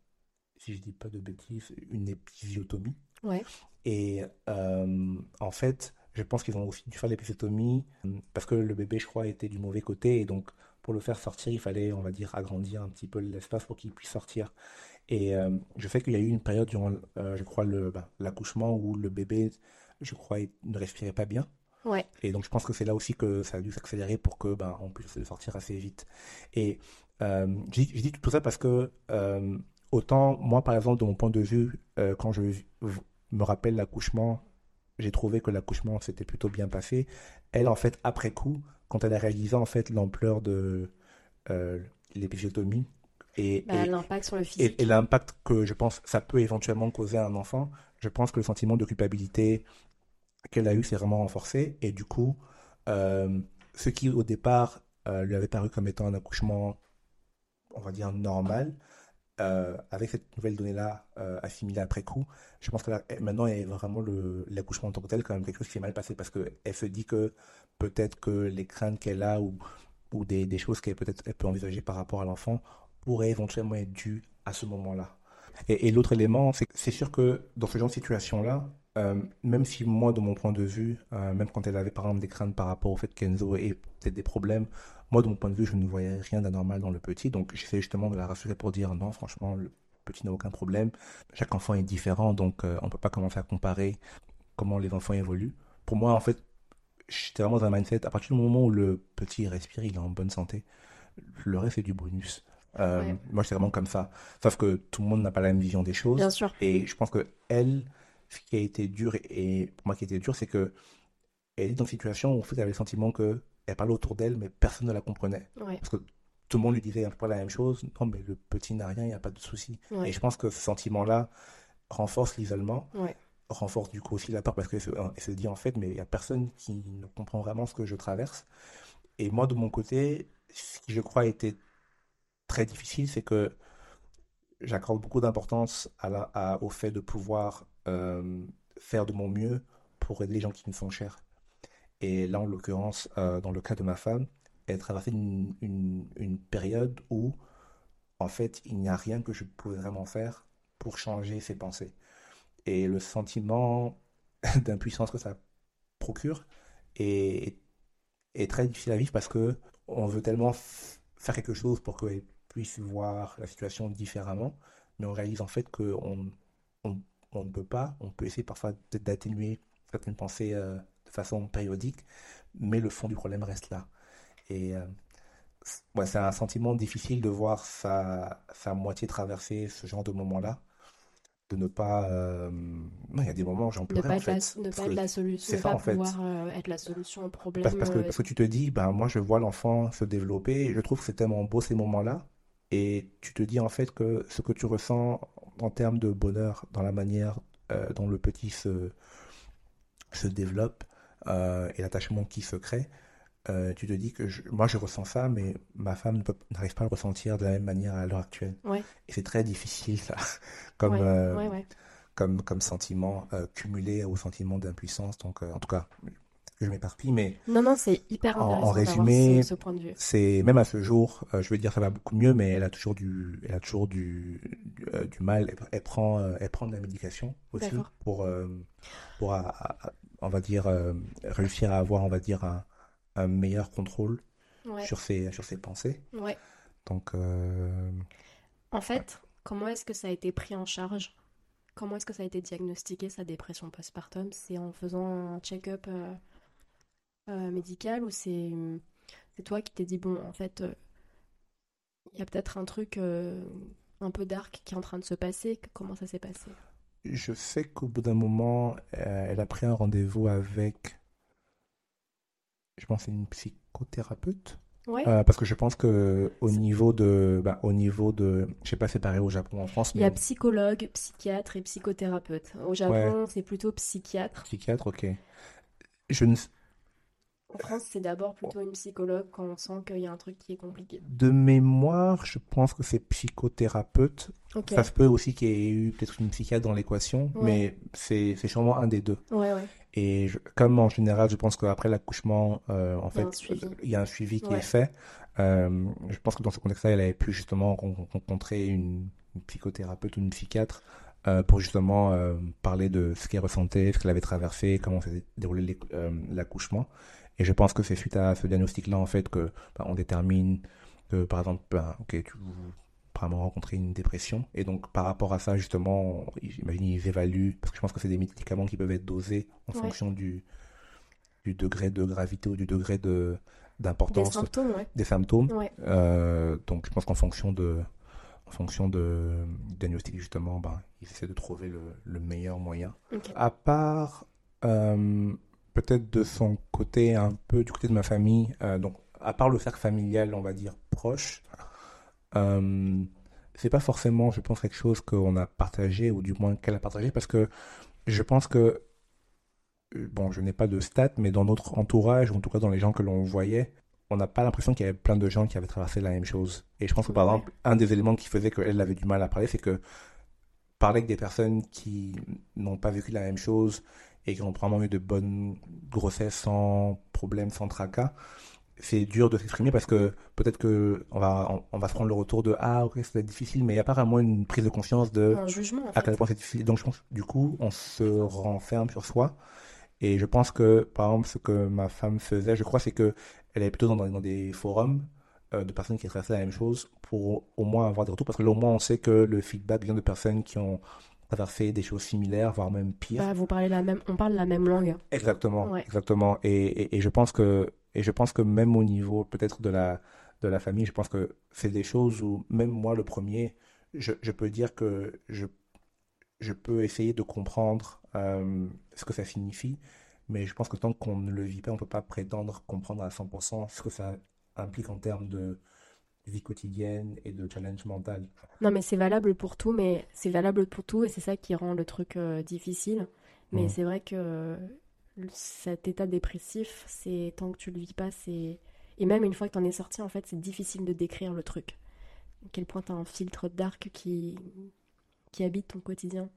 si je dis pas de bêtises, une épisiotomie. Ouais. Et euh, en fait, je pense qu'ils ont aussi dû faire l'épisiotomie euh, parce que le bébé, je crois, était du mauvais côté et donc pour le faire sortir, il fallait, on va dire, agrandir un petit peu l'espace pour qu'il puisse sortir. Et euh, je sais qu'il y a eu une période durant, je crois, ben, l'accouchement où le bébé, je crois, ne respirait pas bien. Ouais. Et donc, je pense que c'est là aussi que ça a dû s'accélérer pour que ben, on puisse le sortir assez vite. Et euh, j'ai j'ai dit tout ça parce que euh, autant moi, par exemple, de mon point de vue, euh, quand je me rappelle l'accouchement, j'ai trouvé que l'accouchement s'était plutôt bien passé. Elle, en fait, après coup, quand elle a réalisé en fait l'ampleur de euh, l'épisiotomie et, Bah, et, l'impact sur le et, physique. et l'impact que je pense ça peut éventuellement causer à un enfant, je pense que le sentiment de culpabilité qu'elle a eu s'est vraiment renforcé. Et du coup, euh, ce qui au départ euh, lui avait paru comme étant un accouchement, on va dire, normal, euh, avec cette nouvelle donnée-là euh, assimilée après coup, je pense que là, elle- maintenant, il y a vraiment l'accouchement en tant que tel, quand même quelque chose qui s'est mal passé parce qu'elle se dit que peut-être que les craintes qu'elle a ou, ou des, des choses qu'elle peut-être elle peut envisager par rapport à l'enfant pourraient éventuellement être dues à ce moment-là. Et, et l'autre élément, c'est sûr que dans ce genre de situation-là, euh, même si moi, de mon point de vue, euh, même quand elle avait par exemple des craintes par rapport au fait qu'Enzo ait peut-être des problèmes, moi, de mon point de vue, je ne voyais rien d'anormal dans le petit. Donc, j'essayais justement de la rassurer pour dire non, franchement, le petit n'a aucun problème. Chaque enfant est différent, donc euh, on ne peut pas commencer à comparer comment les enfants évoluent. Pour moi, en fait, j'étais vraiment dans un mindset, à partir du moment où le petit respire, il est en bonne santé, le reste, c'est du bonus. Ouais. Moi, j'étais vraiment comme ça. Sauf que tout le monde n'a pas la même vision des choses. Bien sûr. Et je pense que elle, ce qui a été dur, et, pour moi qui a été dur, c'est que elle est dans une situation où en fait, elle avait le sentiment que elle parlait autour d'elle, mais personne ne la comprenait. Ouais. Parce que tout le monde lui disait à peu près la même chose. Non, mais le petit n'a rien, il n'y a pas de souci. Ouais. Et je pense que ce sentiment-là renforce l'isolement, Ouais. renforce du coup aussi la peur parce qu'elle se, se dit en fait, mais il n'y a personne qui ne comprend vraiment ce que je traverse. Et moi, de mon côté, ce qui je crois était très difficile, c'est que j'accorde beaucoup d'importance à la- à- au fait de pouvoir faire de mon mieux pour aider les gens qui me sont chers. Et là, en l'occurrence, euh, dans le cas de ma femme, elle traversait une, une, période où, en fait, il n'y a rien que je pouvais vraiment faire pour changer ses pensées. Et le sentiment (laughs) d'impuissance que ça procure est, très difficile à vivre parce que on veut tellement faire quelque chose pour qu'elle puisse voir la situation différemment, mais on réalise en fait qu'on on, on ne peut pas. On peut essayer parfois d'atténuer certaines pensées euh, de façon périodique, mais le fond du problème reste là. Et euh, ouais, c'est un sentiment difficile de voir sa, sa moitié traverser ce genre de moment-là, de ne pas... euh, non, il y a des moments où j'en Ne pleurais pas en la, fait. ne pas être la solution, ne ça pas en fait. pouvoir être la solution au problème. Parce, parce que, parce que tu te dis, ben, moi je vois l'enfant se développer, je trouve que c'est tellement beau ces moments-là, et tu te dis en fait que ce que tu ressens en termes de bonheur dans la manière euh, dont le petit se, se développe euh, et l'attachement qui se crée, euh, tu te dis que je- moi je ressens ça, mais ma femme n'arrive pas à le ressentir de la même manière à l'heure actuelle. Ouais. Et c'est très difficile ça, (laughs) comme, ouais, ouais, ouais. comme, comme sentiment cumulé au sentiment d'impuissance. Donc en tout cas, je m'éparpille, mais Non, non, c'est hyper En- en intéressant d'avoir résumé, ce, ce point de vue. c'est même à ce jour, euh, je veux dire ça va beaucoup mieux, mais elle a toujours du, elle a toujours du, du, euh, du mal. Elle, elle prend, euh, elle prend de la médication aussi pour, pour, on va dire, réussir à avoir, on va dire, un, un meilleur contrôle Ouais, sur ses, sur ses pensées. ouais. Donc, En fait, comment est-ce que ça a été pris en charge? Comment est-ce que ça a été diagnostiqué, sa dépression postpartum? C'est en faisant un check-up euh, euh, médical ou c'est c'est toi qui t'es dit, bon, en fait, euh, il y a peut-être un truc euh, un peu dark qui est en train de se passer. Comment ça s'est passé? je sais qu'au bout d'un moment, euh, elle a pris un rendez-vous avec, je pense, c'est une psychothérapeute. Ouais. Euh, parce que je pense que au niveau de, bah, au niveau de, je sais pas, c'est pareil au Japon, en France, Il y a mais psychologue, psychiatre et psychothérapeute. Au Japon, c'est plutôt psychiatre. psychiatre, ok. Je ne, En France, c'est d'abord plutôt une psychologue quand on sent qu'il y a un truc qui est compliqué. de mémoire, je pense que c'est psychothérapeute. Ça se peut aussi qu'il y ait eu peut-être une psychiatre dans l'équation, Ouais. mais c'est, c'est sûrement un des deux. Ouais, ouais. Et je- comme en général, je pense qu'après l'accouchement, euh, en Il y a fait, un suivi. il y a un suivi qui est fait. Euh, je pense que dans ce contexte-là, elle avait pu justement ren- rencontrer une, une psychothérapeute ou une psychiatre euh, pour justement euh, parler de ce qu'elle ressentait, ce qu'elle avait traversé, comment s'est déroulé euh, l'accouchement. Et je pense que c'est suite à ce diagnostic-là, en fait, que ben, on détermine que, par exemple, ben, ok, tu apparemment rencontré une dépression. Et donc, par rapport à ça, justement, j'imagine ils évaluent, parce que je pense que c'est des médicaments qui peuvent être dosés en Ouais. fonction du, du degré de gravité ou du degré de Des d'importance symptômes, ouais. des symptômes. Ouais. Euh, donc, je pense qu'en fonction de, en fonction de du diagnostic, justement, ben, ils essaient de trouver le, le meilleur moyen. À part, euh, peut-être de son côté, un peu du côté de ma famille, euh, donc, à part le cercle familial, on va dire, proche, euh, c'est pas forcément, je pense, quelque chose qu'on a partagé, ou du moins qu'elle a partagé, parce que je pense que, euh, bon, je n'ai pas de stats, mais dans notre entourage, ou en tout cas dans les gens que l'on voyait, on n'a pas l'impression qu'il y avait plein de gens qui avaient traversé la même chose. Et je pense que, par Ouais. exemple, un des éléments qui faisait qu'elle avait du mal à parler, c'est que parler avec des personnes qui n'ont pas vécu la même chose et qui ont probablement eu de bonnes grossesses sans problème, sans tracas, c'est dur de s'exprimer parce que peut-être que on va, on, on va se prendre le retour de ah ok être difficile mais il n'y a pas vraiment une prise de conscience de Un jugement, en à quel point c'est difficile. Donc je pense du coup on se renferme sur soi et je pense que par exemple ce que ma femme faisait je crois c'est que elle est plutôt dans, dans des forums euh, de personnes qui traversaient la même chose pour au moins avoir des retours parce que là au moins on sait que le feedback vient de personnes qui ont traversé des choses similaires voire même pires. Bah, vous parlez la même, on parle la même langue. Exactement, Ouais. exactement. Et, et, et je pense que, et je pense que même au niveau peut-être de la, de la famille, je pense que c'est des choses où même moi, le premier, je, je peux dire que je, je peux essayer de comprendre euh, ce que ça signifie, mais je pense que tant qu'on ne le vit pas, on ne peut pas prétendre comprendre à 100% ce que ça implique en termes de vie quotidienne et de challenge mental. Non, mais c'est valable pour tout, mais c'est valable pour tout, et c'est ça qui rend le truc euh, difficile. Mais c'est vrai que cet état dépressif, c'est tant que tu le vis pas, c'est. Et même une fois que t'en es sorti, en fait, c'est difficile de décrire le truc. À quel point t'as un filtre dark qui, qui habite ton quotidien.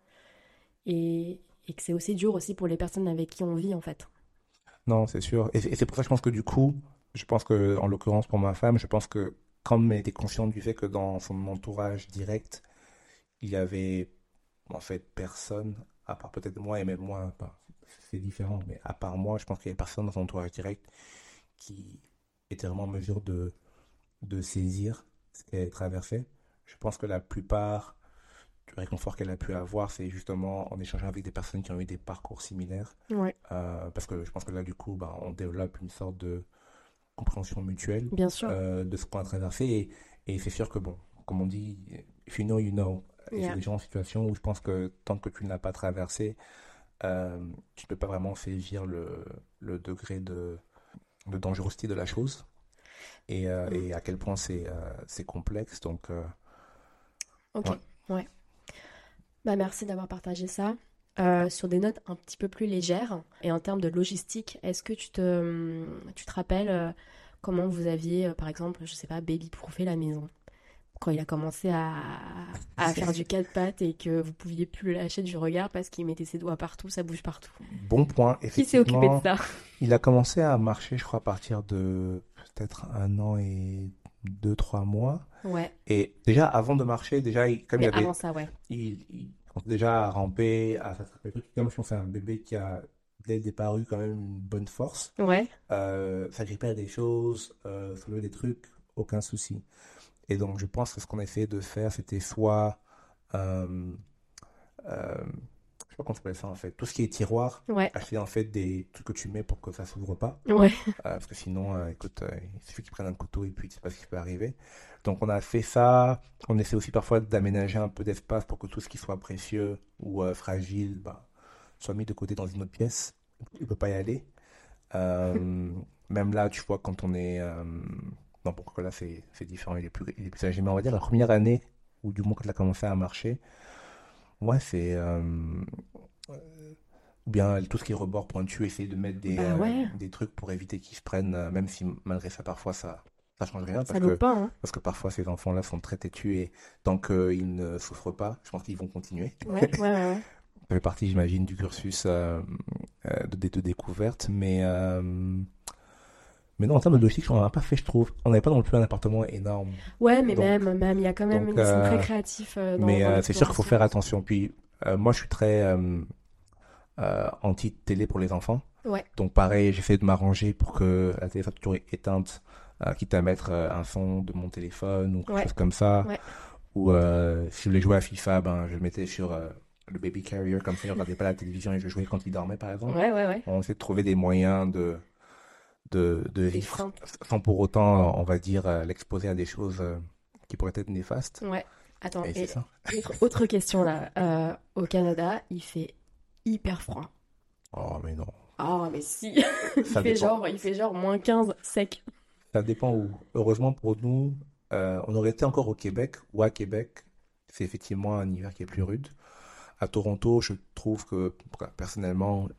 Et, et que c'est aussi dur aussi pour les personnes avec qui on vit, en fait. Non, c'est sûr. Et, c'est et c'est pour ça que je pense que du coup, je pense que, en l'occurrence pour ma femme, je pense que comme elle était consciente du fait que dans son entourage direct, il y avait en fait personne, à part peut-être moi et même moi, c'est différent, mais à part moi, je pense qu'il y avait personne dans son entourage direct qui était vraiment en mesure de, de saisir ce qu'elle traversait. Je pense que la plupart du réconfort qu'elle a pu avoir, c'est justement en échangeant avec des personnes qui ont eu des parcours similaires. Ouais, Euh, parce que je pense que là, du coup, bah, on développe une sorte de compréhension mutuelle bien sûr. euh, de ce qu'on a traversé. Et, et c'est sûr que, bon, comme on dit, if you know, you know. Et Yeah. c'est des gens en situation où je pense que tant que tu ne l'as pas traversé, euh, tu ne peux pas vraiment saisir le, le degré de, de dangerosité de la chose. Et, euh, Mm. et à quel point c'est euh, complexe. Donc, Ok, Ouais. ouais. Bah, merci d'avoir partagé ça. Euh, sur des notes un petit peu plus légères et en termes de logistique, est-ce que tu te, tu te rappelles euh, comment vous aviez, euh, par exemple, je sais pas, baby-proofé la maison? Quand il a commencé à, à (laughs) faire du quatre pattes et que vous pouviez plus le lâcher du regard parce qu'il mettait ses doigts partout, ça bouge partout. bon point. Qui s'est occupé de Effectivement, ça? Il a commencé à marcher, je crois, à partir de peut-être un an et deux, trois mois. Ouais, Et déjà, avant de marcher, déjà, il, comme mais il avait, avant ça, ouais. il, il commençait déjà à ramper, à s'attraper des trucs. Comme je pense c'est un bébé qui a, dès le départ, eu quand même une bonne force. Ouais, Euh, s'agripper à des choses, euh, soulever des trucs, aucun souci. Et donc, je pense que ce qu'on a essayé de faire, c'était soit, euh, euh, je sais pas comment s'appelle ça en fait, tout ce qui est tiroir, ouais, acheter en fait des trucs que tu mets pour que ça s'ouvre pas. ouais. Euh, parce que sinon, euh, écoute, euh, il suffit qu'ils prennent un couteau et puis tu sais pas ce qui peut arriver. Donc on a fait ça. On essaie aussi parfois d'aménager un peu d'espace pour que tout ce qui soit précieux ou euh, fragile bah, soit mis de côté dans une autre pièce. Il peut pas y aller. (laughs) Même là, tu vois, quand on est... Non, pourquoi là, c'est c'est différent. Il est plus, il est plus âgé. Mais on va dire la première année, ou du moins quand il a commencé à marcher, ouais, c'est... euh, ou bien tout ce qui est rebord pointu, essayer de mettre des, Bah euh, ouais. des trucs pour éviter qu'ils se prennent, euh, même si malgré ça, parfois, ça ça change rien, parce que, pas, hein. parce que parfois, ces enfants-là sont très têtus et tant qu'ils ne souffrent pas, je pense qu'ils vont continuer. Ouais, ouais. (laughs) Ça fait partie, j'imagine, du cursus euh, euh, de, de découverte, mais, euh, mais non, en termes de logistique, on n'en a pas fait, je trouve. On n'avait pas non plus un appartement énorme. Ouais, mais Donc- même, même, il y a quand même, donc, ils sont euh, très créatifs euh, dans, mais euh, c'est sûr qu'il faut faire attention. Puis, moi, je suis très anti-télé pour les enfants. Ouais. Donc, pareil, j'essaie de m'arranger pour que la télé soit toujours éteinte, euh, quitte à mettre euh, un son de mon téléphone ou quelque Ouais. chose comme ça. Ouais. Ou euh, si je voulais jouer à FIFA, ben, je le mettais sur le baby carrier, comme ça, il ne regardait pas la télévision et je jouais quand il dormait, par exemple. Ouais, ouais, ouais. On essaie de trouver des moyens de, de, de vivre sans pour autant, on va dire, euh, l'exposer à des choses euh, qui pourraient être néfastes. Ouais. Attends, Et autre, question là. Euh, au Canada, il fait hyper froid. Oh, mais non. Ah, mais si. (laughs) il, Ça fait dépend. genre, il fait genre moins 15 sec. Ça dépend où. Heureusement pour nous, euh, on aurait été encore au Québec ou à Québec. C'est effectivement un hiver qui est plus rude. À Toronto, je trouve que personnellement,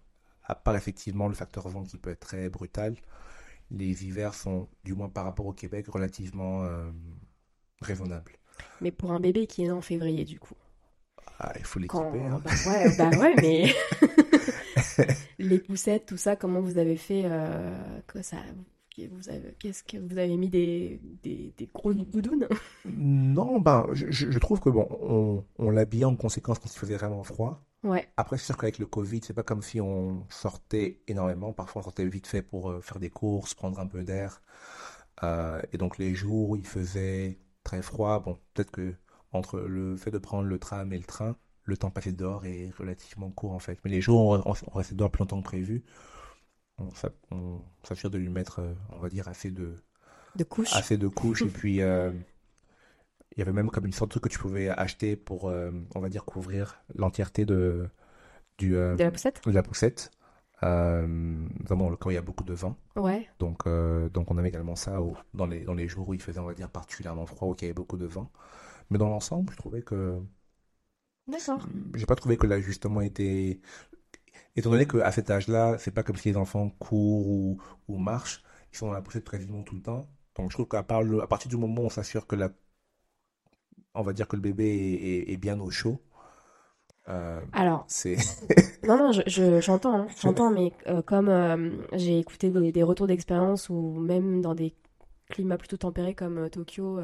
à part effectivement le facteur vent qui peut être très brutal, les hivers sont, du moins par rapport au Québec, relativement euh, raisonnables. Mais pour un bébé qui est né en février, du coup. Ah, il faut Quand... l'équiper. hein. Bah ouais, bah ouais, (laughs) mais. (laughs) Les poussettes, tout ça, comment vous avez fait euh, que ça... vous avez... Qu'est-ce que vous avez mis des, des, des grosses doudounes Non, ben, je trouve que bon, on, on l'habillait en conséquence quand il faisait vraiment froid. Ouais, Après, c'est sûr qu'avec le Covid, c'est pas comme si on sortait énormément. Parfois, on sortait vite fait pour euh, faire des courses, prendre un peu d'air. Euh, et donc, les jours où il faisait très froid, bon, peut-être que entre le fait de prendre le tram et le train, le temps passé dehors est relativement court en fait. Mais les jours où on, on- on restait dehors plus longtemps que prévu, on, on s'assure de lui mettre, euh, on va dire, assez de, de couches. assez de couches. Et (laughs) puis, euh, il y avait même comme une sorte de truc que tu pouvais acheter pour, euh, on va dire, couvrir l'entièreté de, du, euh, De la poussette? de la poussette. Euh, notamment quand il y a beaucoup de vent. Ouais, Donc, euh, donc on avait également ça au- dans les, dans les jours où il faisait, on va dire, particulièrement froid, où il y avait beaucoup de vent. Mais dans l'ensemble, je trouvais que d'accord. j'ai pas trouvé que l'ajustement était. Étant donné qu'à cet âge-là, c'est pas comme si les enfants courent ou, ou marchent, ils sont dans la poussette quasiment tout le temps. Donc je trouve qu'à à partir du moment où on s'assure que la, on va dire que le bébé est, est- est bien au chaud, euh, Alors, c'est. (laughs) non, non, je, je- j'entends, hein, j'entends, mais euh, comme euh, j'ai écouté des, des retours d'expérience ou même dans des climats plutôt tempérés comme Tokyo,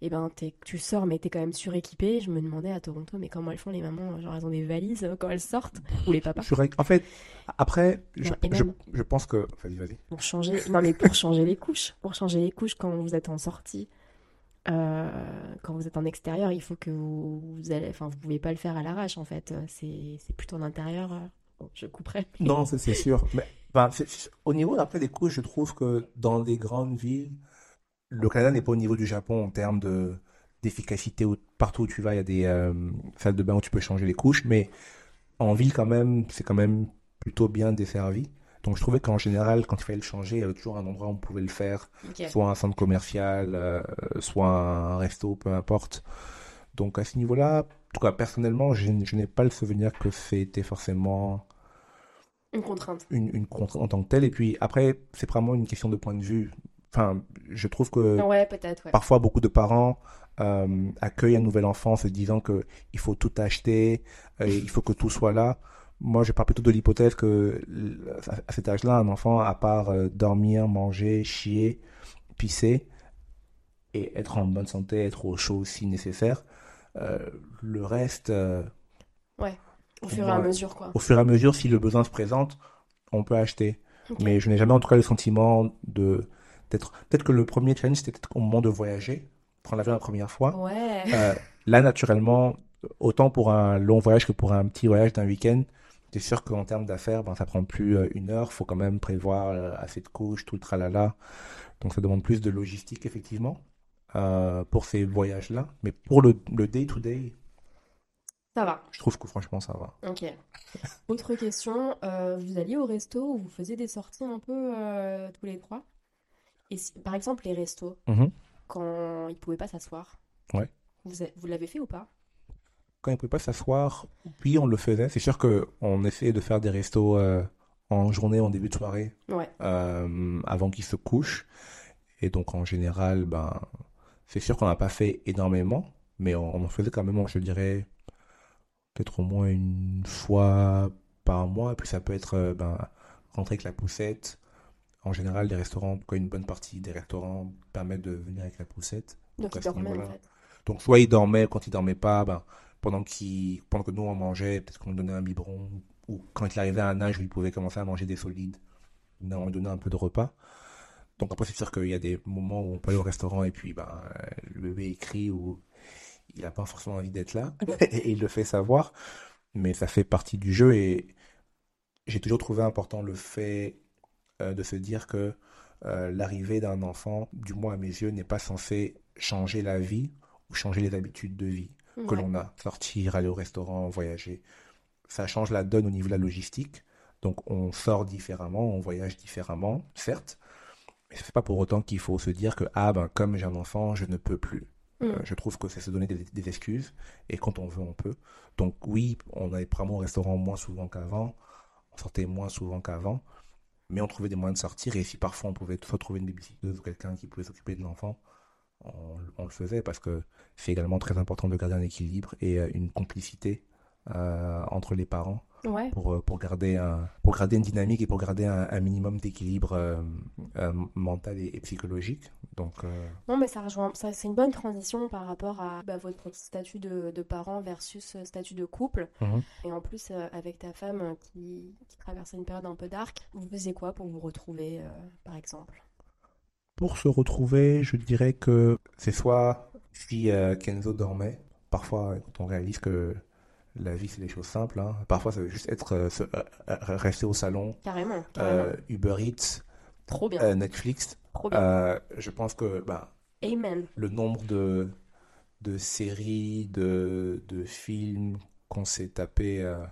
et ben t'es- tu sors mais t'es quand même suréquipé. Je me demandais à Toronto, mais comment elles font les mamans Genre elles ont des valises quand elles sortent ou les papas? En fait, après, je, Non, je, même- je pense que. Vas-y, vas-y. pour changer. Non, mais pour changer les couches, pour changer les couches quand vous êtes en sortie. Euh, quand vous êtes en extérieur, il faut que vous, vous allez, enfin, vous pouvez pas le faire à l'arrache en fait. C'est, plutôt en intérieur. euh. Je couperai. Non, c'est sûr. Mais ben, au niveau après des couches, je trouve que dans les grandes villes, le Canada n'est pas au niveau du Japon en termes de d'efficacité. Partout où tu vas, il y a des euh, salles de bain où tu peux changer les couches, mais en ville quand même, c'est quand même plutôt bien desservi. Donc je trouvais qu'en général, quand il fallait le changer, il y avait toujours un endroit où on pouvait le faire, soit un centre commercial, euh, soit un resto, peu importe. Donc à ce niveau-là, en tout cas personnellement, je, je n'ai pas le souvenir que c'était forcément Une contrainte. une, une contrainte en tant que telle. Et puis après, c'est vraiment une question de point de vue. Enfin, je trouve que Ouais, peut-être, ouais. parfois beaucoup de parents euh, accueillent un nouvel enfant en se disant que il faut tout acheter, euh, il faut que tout soit là. Moi, je pars plutôt de l'hypothèse que à cet âge-là, un enfant, à part euh, dormir, manger, chier, pisser et être en bonne santé, être au chaud si nécessaire, euh, le reste, euh, Au fur et à Ouais. mesure, quoi. au fur et à mesure, si le besoin se présente, on peut acheter. Mais je n'ai jamais en tout cas le sentiment de d'être. Peut-être que le premier challenge c'était au moment de voyager, prendre l'avion la première fois. Ouais. Euh, là, naturellement, autant pour un long voyage que pour un petit voyage d'un week-end, c'est sûr qu'en termes d'affaires, ben, ça prend plus euh, une heure. faut quand même prévoir euh, assez de couches, tout le tralala. Donc ça demande plus de logistique, effectivement, euh, pour ces voyages-là. Mais pour le, day-to-day, Ça va. je trouve que franchement, ça va. Ok. (laughs) Autre question, euh, vous alliez au resto ou vous faisiez des sorties un peu euh, tous les trois? Et si- par exemple, les restos, Mhm. quand ils pouvaient pas s'asseoir, Ouais. vous, a- vous l'avez fait ou pas? Quand ils ne pouvaient pas s'asseoir, oui, on le faisait. C'est sûr qu'on essayait de faire des restos euh, en journée, en début de soirée, Ouais. euh, avant qu'ils se couchent. Et donc, en général, ben, c'est sûr qu'on n'a pas fait énormément, mais on, on en faisait quand même, je dirais, peut-être au moins une fois par mois. Et puis, ça peut être euh, ben, rentrer avec la poussette. En général, les restaurants, quand une bonne partie des restaurants permettent de venir avec la poussette. Donc à ils ce dormaient en niveau-là. fait. Donc, soit ils dormaient, quand ils dormaient pas, ben, pendant, qu'il, pendant que nous on mangeait, peut-être qu'on lui donnait un biberon, ou quand il arrivait à un âge où il pouvait commencer à manger des solides, on lui donnait un peu de repas. Donc après, c'est sûr qu'il y a des moments où on peut aller au restaurant et puis ben, le bébé écrit ou il n'a pas forcément envie d'être là (laughs) et il le fait savoir. Mais ça fait partie du jeu et j'ai toujours trouvé important le fait euh, de se dire que euh, l'arrivée d'un enfant, du moins à mes yeux, n'est pas censé changer la vie ou changer les habitudes de vie que Ouais. l'on a. Sortir, aller au restaurant, voyager. Ça change la donne au niveau de la logistique. Donc on sort différemment, on voyage différemment, certes. Mais c'est pas pour autant qu'il faut se dire que, ah ben, comme j'ai un enfant, je ne peux plus. Euh, Mm. je trouve que c'est se donner des, des excuses. Et quand on veut, on peut. Donc oui, on allait probablement au restaurant moins souvent qu'avant. On sortait moins souvent qu'avant. Mais on trouvait des moyens de sortir. Et si parfois on pouvait soit trouver une babysitter ou quelqu'un qui pouvait s'occuper de l'enfant, on, on le faisait parce que c'est également très important de garder un équilibre et euh, une complicité euh, entre les parents Ouais. pour, euh, pour, garder un, pour garder une dynamique et pour garder un, un minimum d'équilibre euh, euh, mental et, et psychologique. Donc, Non, mais ça rejoint, ça, c'est une bonne transition par rapport à bah, votre statut de, de parent versus statut de couple. Mhm. Et en plus, avec ta femme qui, qui traversait une période un peu dark, vous faisiez quoi pour vous retrouver, par exemple? Pour se retrouver, je dirais que c'est soit si euh, Kenzo dormait, parfois quand on réalise que la vie c'est des choses simples, hein, parfois ça veut juste être euh, se- euh, rester au salon, Carrément, carrément. euh, Uber Eats, Trop bien, euh, Netflix. trop bien. Euh, je pense que bah, Amen. le nombre de, de séries, de, de films qu'on s'est tapé euh,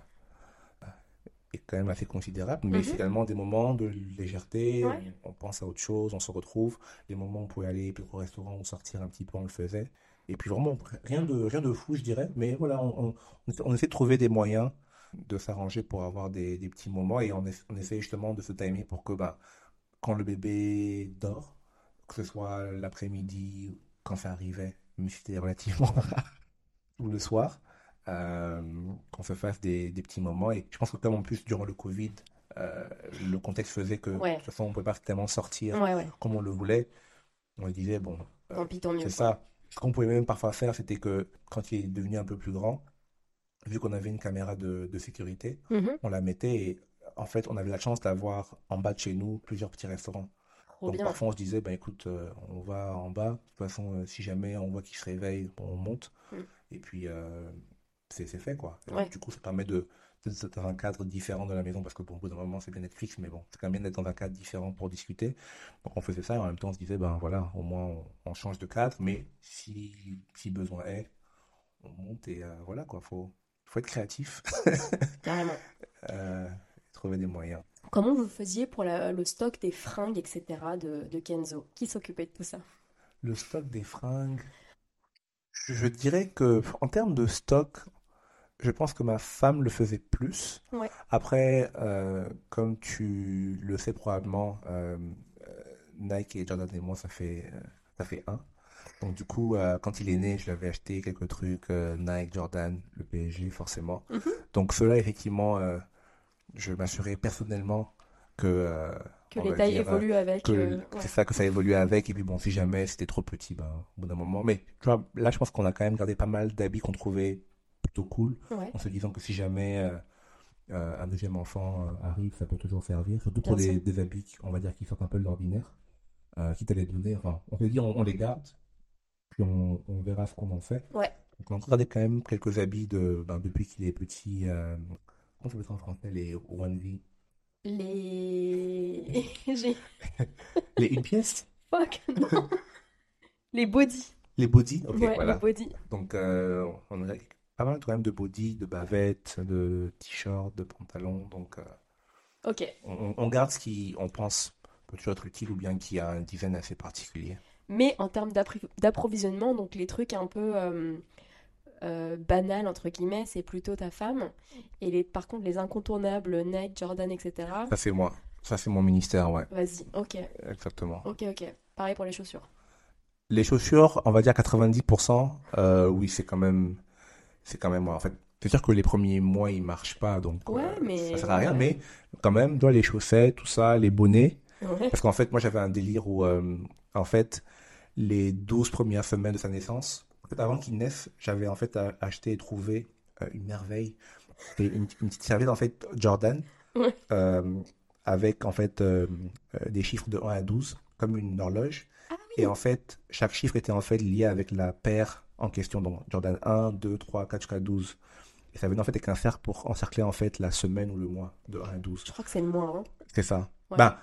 est quand même assez considérable, mais c'est également des moments de légèreté, Ouais. on, pense à autre chose, on se retrouve, les moments où on pouvait aller au restaurant ou sortir un petit peu, on le faisait. Et puis vraiment, rien de, rien de fou, je dirais, mais voilà, on, on, on essaie- de trouver des moyens de s'arranger pour avoir des, des petits moments et on, essa- on essaie justement de se timer pour que bah, quand le bébé dort, que ce soit l'après-midi, quand ça arrivait, si c'était relativement (laughs) rare, ou le soir, euh, qu'on se fasse des, des petits moments. Et je pense que comme en plus, durant le Covid, euh, le contexte faisait que Ouais. de toute façon, on ne pouvait pas tellement sortir Ouais, ouais. comme on le voulait. On disait, bon, euh, c'est ça. Ce qu'on pouvait même parfois faire, c'était que quand il est devenu un peu plus grand, vu qu'on avait une caméra de, de sécurité, Mhm. on la mettait et en fait, on avait la chance d'avoir en bas de chez nous plusieurs petits restaurants. Trop Donc bien. parfois on se disait, bah écoute, euh, on va en bas. De toute façon, si jamais on voit qu'il se réveille, bon, on monte. Mm. Et puis c'est c'est fait quoi. Du coup, ça permet de d'être dans un cadre différent de la maison parce que au bout d'un moment c'est bien Netflix, mais bon, c'est quand même bien d'être dans un cadre différent pour discuter. Donc on faisait ça et en même temps on se disait, ben voilà, au moins on, on change de cadre, mais si, si besoin est, on monte et euh, voilà quoi, faut, faut être créatif, (laughs) Carrément. euh, trouver des moyens. Comment vous faisiez pour la- le stock des fringues, etc. de, de Kenzo? Qui s'occupait de tout ça? Le stock des fringues, je dirais que en termes de stock, je pense que ma femme le faisait plus. Ouais. Après, euh, comme tu le sais probablement, euh, euh, Nike et Jordan et moi, ça fait, ça fait un. Donc du coup, euh, quand il est né, je lui avais acheté quelques trucs, Nike, Jordan, le PSG, forcément. Mhm. Donc cela, effectivement, je m'assurais personnellement que, Que les tailles dire, évoluent avec. que c'est ça que ça évolue avec et puis bon si jamais c'était trop petit ben au bout d'un moment mais tu vois là je pense qu'on a quand même gardé pas mal d'habits qu'on trouvait plutôt cool Ouais. en se disant que si jamais euh, euh, un deuxième enfant euh, arrive ça peut toujours servir surtout pour des, habits on va dire qui sortent un peu de l'ordinaire quitte à les donner enfin on peut dire on, on les garde puis on, on verra ce qu'on en fait Ouais. donc on a gardé quand même quelques habits de ben, depuis qu'il est petit comment ça ça en français les onesie Les. (laughs) (laughs) Les une pièce? Fuck, non. (laughs) Les body. les body ok Ouais, voilà les body. Donc, euh, on a pas mal quand même de body, de bavettes, de t-shirts, de pantalons. Donc, euh, Ok. on, on garde ce qui, on pense, peut toujours être utile ou bien qui a un design assez particulier. Mais en termes d'approvisionnement, donc les trucs un peu euh, euh, banals, entre guillemets, c'est plutôt ta femme. Et les, par contre, les incontournables, Nike, Jordan, etc. Ça, c'est moi. Ça, c'est mon ministère, ouais, Vas-y, ok, exactement. ok, ok. Pareil pour les chaussures. Les chaussures, on va dire 90%, euh, oui, c'est quand même, c'est quand même. En fait, c'est sûr que les premiers mois, ils marchent pas, donc Ouais, euh, mais- ça sert à rien. Mais quand même, dans les chaussettes, tout ça, les bonnets. Ouais. Parce qu'en fait, moi, j'avais un délire où, euh, en fait, les 12 premières semaines de sa naissance, avant qu'il naisse, j'avais en fait a- acheté et trouvé euh, une merveille. Une, une petite serviette en fait Jordan Ouais. euh, avec en fait des chiffres de 1 à 12 comme une horloge. Et en fait, chaque chiffre était en fait lié avec la paire en question. Donc Jordan 1, 2, 3, 4 jusqu'à 12. Et ça venait en fait avec un cercle pour encercler en fait la semaine ou le mois de 1 à 12. Je crois que c'est le moins. hein. C'est ça. Ouais. Ben,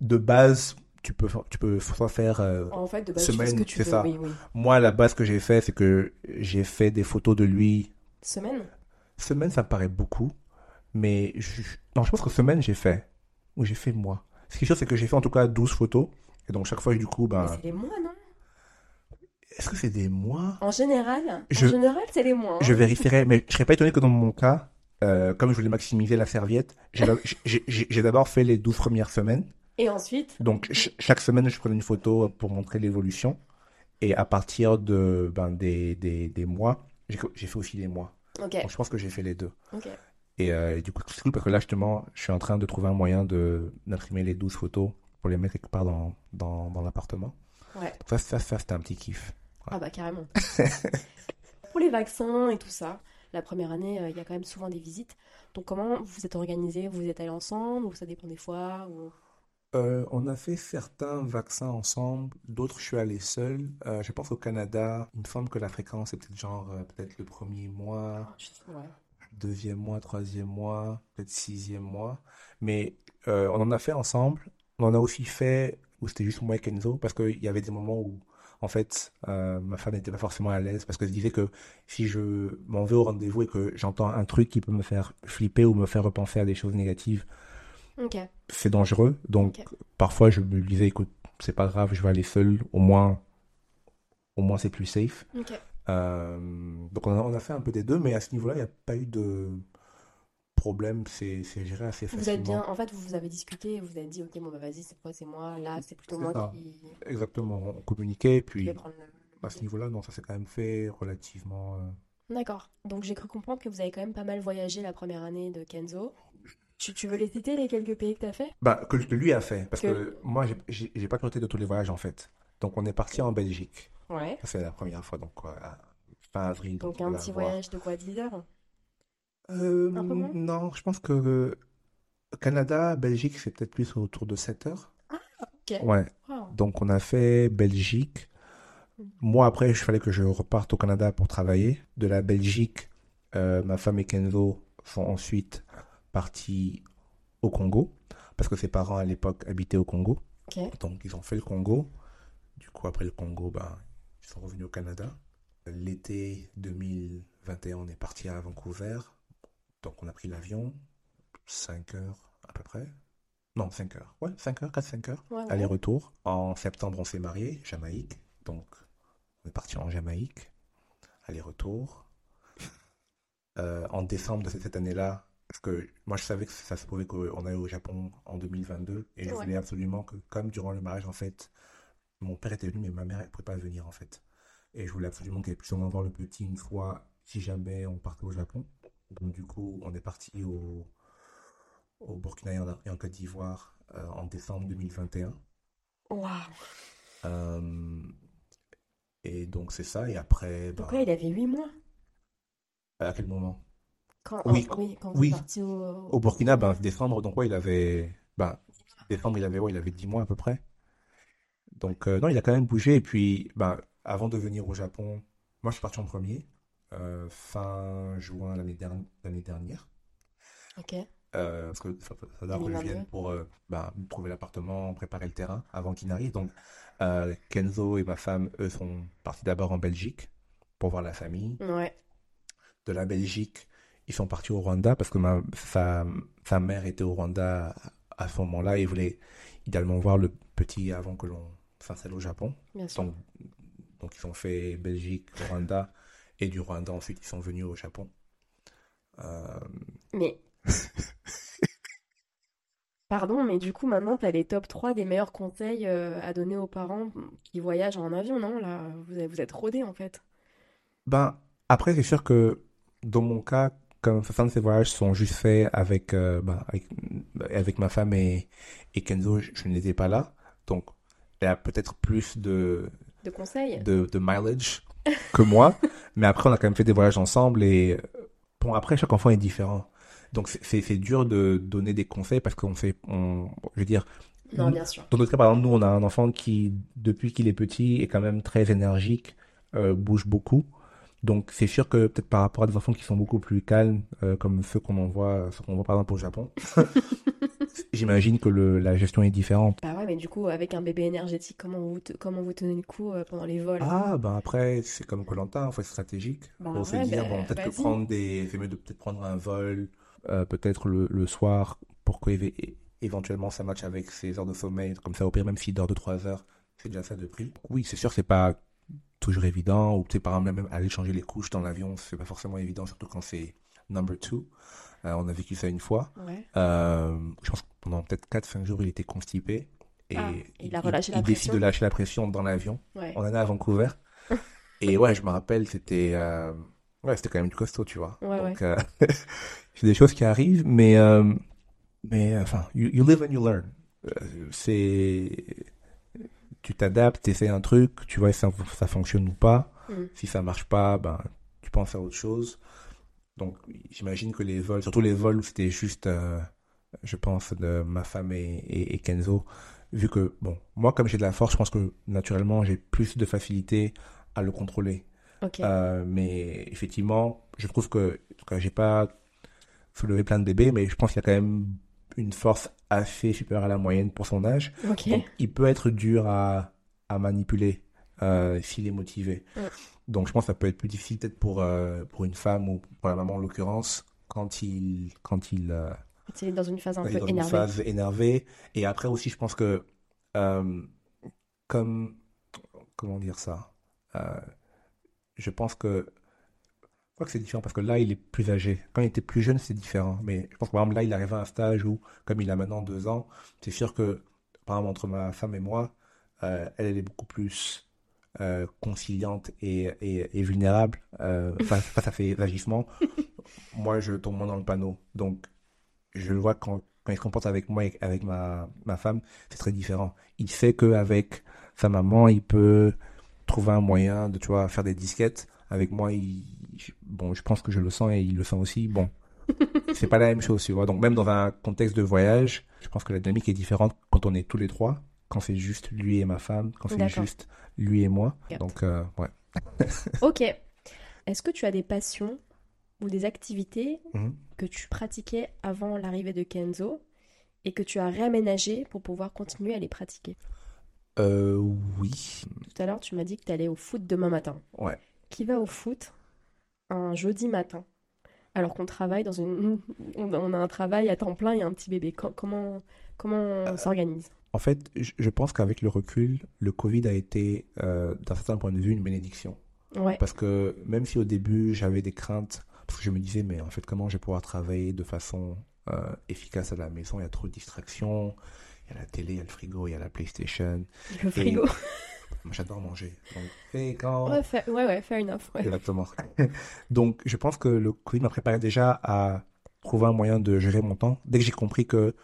de base, tu peux, tu peux soit faire euh, En fait, de base, tu Semaine, que tu c'est ça. Oui, oui. Moi, la base que j'ai fait, c'est que j'ai fait des photos de lui. Semaine? Semaine, ça me paraît beaucoup. Mais je... non, je pense que semaine, j'ai fait. Ou j'ai fait mois. Ce qui est sûr, c'est que j'ai fait en tout cas 12 photos. Et donc, chaque fois, du coup, ben. c'est les mois, non? Est-ce que c'est des mois? En général, Je- en général, c'est les mois. hein. Je vérifierai, mais je serais pas étonné que dans mon cas, euh, comme je voulais maximiser la serviette, j'ai d'abord fait les 12 premières semaines. Et ensuite, Donc, ch- chaque semaine, je prenais une photo pour montrer l'évolution. Et à partir de, ben, des, des, des mois, j'ai fait aussi les mois. ok, Donc, je pense que j'ai fait les deux. ok. Et, euh, et du coup, c'est cool parce que là, justement, je suis en train de trouver un moyen d'imprimer les 12 photos pour les mettre quelque part dans, dans, dans l'appartement. Ouais. Ça, ça, ça c'était un petit kiff. Ah bah carrément. (laughs) Pour les vaccins et tout ça, la première année, euh, il y a quand même souvent des visites. Donc comment vous vous êtes organisés? Vous êtes allés ensemble ou ça dépend des fois ou... Euh, on a fait certains vaccins ensemble, d'autres je suis allé seul. Euh, je pense au Canada, il me semble que la fréquence est peut-être genre peut-être le premier mois, sais- ouais. deuxième mois, troisième mois, peut-être sixième mois. Mais on en a fait ensemble. On en a aussi fait où c'était juste moi et Kenzo parce qu'il y avait des moments où en fait euh, ma femme n'était pas forcément à l'aise parce que je disais que si je m'en vais au rendez-vous et que j'entends un truc qui peut me faire flipper ou me faire repenser à des choses négatives, c'est dangereux. Donc, parfois, je me disais, écoute, c'est pas grave, je vais aller seul. Au moins, au moins, c'est plus safe. Euh, donc, on a, on a fait un peu des deux, mais à ce niveau-là, il n'y a pas eu de problème. C'est, c'est géré assez Vous êtes facilement. bien, en fait, vous vous avez discuté, vous avez dit, ok, bon bah vas-y, c'est quoi, c'est moi, là, c'est plutôt moi ça. qui Exactement. On communiquait, puis prendre à ce niveau-là, non, ça s'est quand même fait relativement. euh, D'accord. Donc j'ai cru comprendre que vous avez quand même pas mal voyagé la première année de Kenzo. Tu, tu veux les citer, les quelques pays que t'as fait? Bah, que, lui a fait. Parce Que- que moi, j'ai, pas compté de tous les voyages, en fait. Donc, on est parti en Belgique. Ouais. C'est la première fois, donc, à fin avril. Donc on un petit voyage de quoi, 10 heures? Euh, non, je pense que Canada, Belgique, c'est peut-être plus autour de 7 heures. Ok. Ouais, Wow. donc on a fait Belgique. Moi, après, il fallait que je reparte au Canada pour travailler. De la Belgique, euh, ma femme et Kenzo sont ensuite partis au Congo, parce que ses parents à l'époque habitaient au Congo. Ok. Donc, ils ont fait le Congo. Du coup, après le Congo, ben, ils sont revenus au Canada. L'été 2021, on est parti à Vancouver. Donc, on a pris l'avion. 5 heures à peu près. Non, 5 heures. Ouais, 5 heures, 4-5 heures. Aller-retour. En septembre, on s'est marié, Jamaïque. Donc, on est parti en Jamaïque. Aller-retour. Euh, en décembre de cette année-là, parce que moi je savais que ça se pouvait qu'on allait au Japon en 2022 et je voulais absolument que, comme durant le mariage en fait, mon père était venu mais ma mère elle pouvait pas venir en fait. Et je voulais absolument qu'elle puisse au moins voir le petit une fois si jamais on partait au Japon. Donc du coup, on est parti au, au Burkina et en, Côte d'Ivoire euh, en décembre 2021. Waouh. Et donc c'est ça. Et après, Donc bah, là, il avait 8 mois? à quel moment? Quand, Oui, oui, quand oui. vous êtes parti au... Au Burkina, ben, décembre, donc ouais, il avait, ben, décembre, il avait, ouais, il avait 10 mois à peu près. Donc, euh, non, il a quand même bougé. Et puis, ben, avant de venir au Japon, moi, je suis parti en premier, euh, fin juin l'année dernière. Ok. Euh, parce que ça, ça doit que je 2022. vienne pour euh, ben, trouver l'appartement, préparer le terrain avant qu'il n'arrive. Donc, Kenzo et ma femme, eux, sont partis d'abord en Belgique pour voir la famille. Ouais. de la Belgique, ils sont partis au Rwanda parce que ma, sa, sa mère était au Rwanda à ce moment-là et voulait idéalement voir le petit avant que l'on s'installe au Japon. Bien sûr. Donc, donc ils ont fait Belgique, Rwanda et du Rwanda ensuite ils sont venus au Japon. Euh, Mais... (laughs) Pardon, mais du coup, maintenant, tu as les top 3 des meilleurs conseils euh, à donner aux parents qui voyagent en avion, non? Là, vous êtes, vous êtes rodés, en fait. Ben, après, c'est sûr que dans mon cas, comme certains de ces voyages sont juste faits avec, euh, ben, avec, avec ma femme et, et Kenzo, je, je n'étais pas là. Donc, il y a peut-être plus de, De conseils? de, de mileage que moi. mais après, on a quand même fait des voyages ensemble et bon, après, chaque enfant est différent. Donc, c'est- dur de donner des conseils parce qu'on fait, on, je veux dire, Non, bien sûr. dans notre cas, par exemple, nous, on a un enfant qui, depuis qu'il est petit, est quand même très énergique, euh, bouge beaucoup. Donc, c'est sûr que peut-être par rapport à des enfants qui sont beaucoup plus calmes, euh, comme ceux qu'on envoie, ceux qu'on voit par exemple au Japon, (laughs) j'imagine que le, la gestion est différente. Bah ouais, mais du coup, avec un bébé énergétique, comment vous, te- comment vous tenez le coup euh, pendant les vols? Ah, ben après, c'est comme Koh-Lanta, il faut être stratégique. Bah Faut se ouais, dire, bah, bon, peut-être que prendre des, c'est mieux de peut-être prendre un vol, euh, peut-être le, le soir, pour que éve- éventuellement ça matche avec ses heures de sommeil. Comme ça, au pire, même s'il dort de 3 heures, c'est déjà ça de prix. Oui, c'est sûr, c'est pas toujours évident, ou sais, par exemple, même aller changer les couches dans l'avion, c'est pas forcément évident, surtout quand c'est number two. Euh, on a vécu ça une fois. Ouais. Euh, je pense que pendant peut-être 4-5 jours, il était constipé. Et Ah, il a relâché la il décide de lâcher la pression dans l'avion. Ouais. On en est à Vancouver. (laughs) Et ouais, je me rappelle, c'était euh, ouais, c'était quand même du costaud, tu vois. Ouais, Donc, (laughs) c'est des choses qui arrivent, mais mais enfin, you, you live and you learn. C'est tu t'adaptes, tu essaies un truc, tu vois si ça, ça fonctionne ou pas. Mm. Si ça marche pas, ben tu penses à autre chose. Donc j'imagine que les vols, surtout les vols où c'était juste, euh, je pense, de ma femme et, et, et Kenzo, vu que bon, moi comme j'ai de la force, je pense que naturellement j'ai plus de facilité à le contrôler. Euh, mais effectivement, je trouve que, en tout cas, j'ai pas soulevé plein de bébés, mais je pense qu'il y a quand même une force assez supérieure à la moyenne pour son âge. Donc, il peut être dur à, à manipuler euh, s'il est motivé. Ouais. Donc, je pense que ça peut être plus difficile peut-être pour, euh, pour une femme ou pour la maman en l'occurrence quand il, quand il, euh, Il est dans une phase un peu dans une énervée. phase énervée. Et après aussi, je pense que, euh, comme, comment dire ça, je pense que, crois que c'est différent parce que là, il est plus âgé. Quand il était plus jeune, c'est différent. Mais je pense que par exemple, là, il arrive à un stage où, comme il a maintenant deux ans, c'est sûr que, par exemple, entre ma femme et moi, euh, elle, elle est beaucoup plus euh, conciliante et, et, et vulnérable euh, face, face à ses agissements. (laughs) Moi, je tombe moins dans le panneau. Donc, je le vois quand, quand il se comporte avec moi et avec ma, ma femme, c'est très différent. Il sait qu'avec sa maman, il peut trouver un moyen de, tu vois, faire des disquettes. Avec moi, il, bon, je pense que je le sens et il le sent aussi. Bon, (laughs) c'est pas la même chose, tu vois. Donc, même dans un contexte de voyage, je pense que la dynamique est différente quand on est tous les trois, quand c'est juste lui et ma femme, quand c'est juste lui et moi. Donc, euh, ouais. (laughs) Ok. Est-ce que tu as des passions ou des activités Mhm. que tu pratiquais avant l'arrivée de Kenzo et que tu as réaménagées pour pouvoir continuer à les pratiquer? Euh, oui. Tout à l'heure, tu m'as dit que tu allais au foot demain matin. Ouais. Qui va au foot? Un jeudi matin alors qu'on travaille dans une... On a un travail à temps plein et un petit bébé. Co- Comment, comment Euh, on s'organise? En fait, je je pense qu'avec le recul, le Covid a été, euh, d'un certain point de vue, une bénédiction. Ouais. Parce que même si au début j'avais des craintes, parce que je me disais, mais en fait, comment je vais pouvoir travailler de façon euh, efficace à la maison? Il y a trop de distractions, il y a la télé, il y a le frigo, il y a la PlayStation. Le frigo. J'adore manger. Donc, et quand... Ouais, fa- ouais, ouais, fair enough. ouais. Exactement. (laughs) Donc, je pense que le Covid m'a préparé déjà à trouver un moyen de gérer mon temps. Dès que j'ai compris que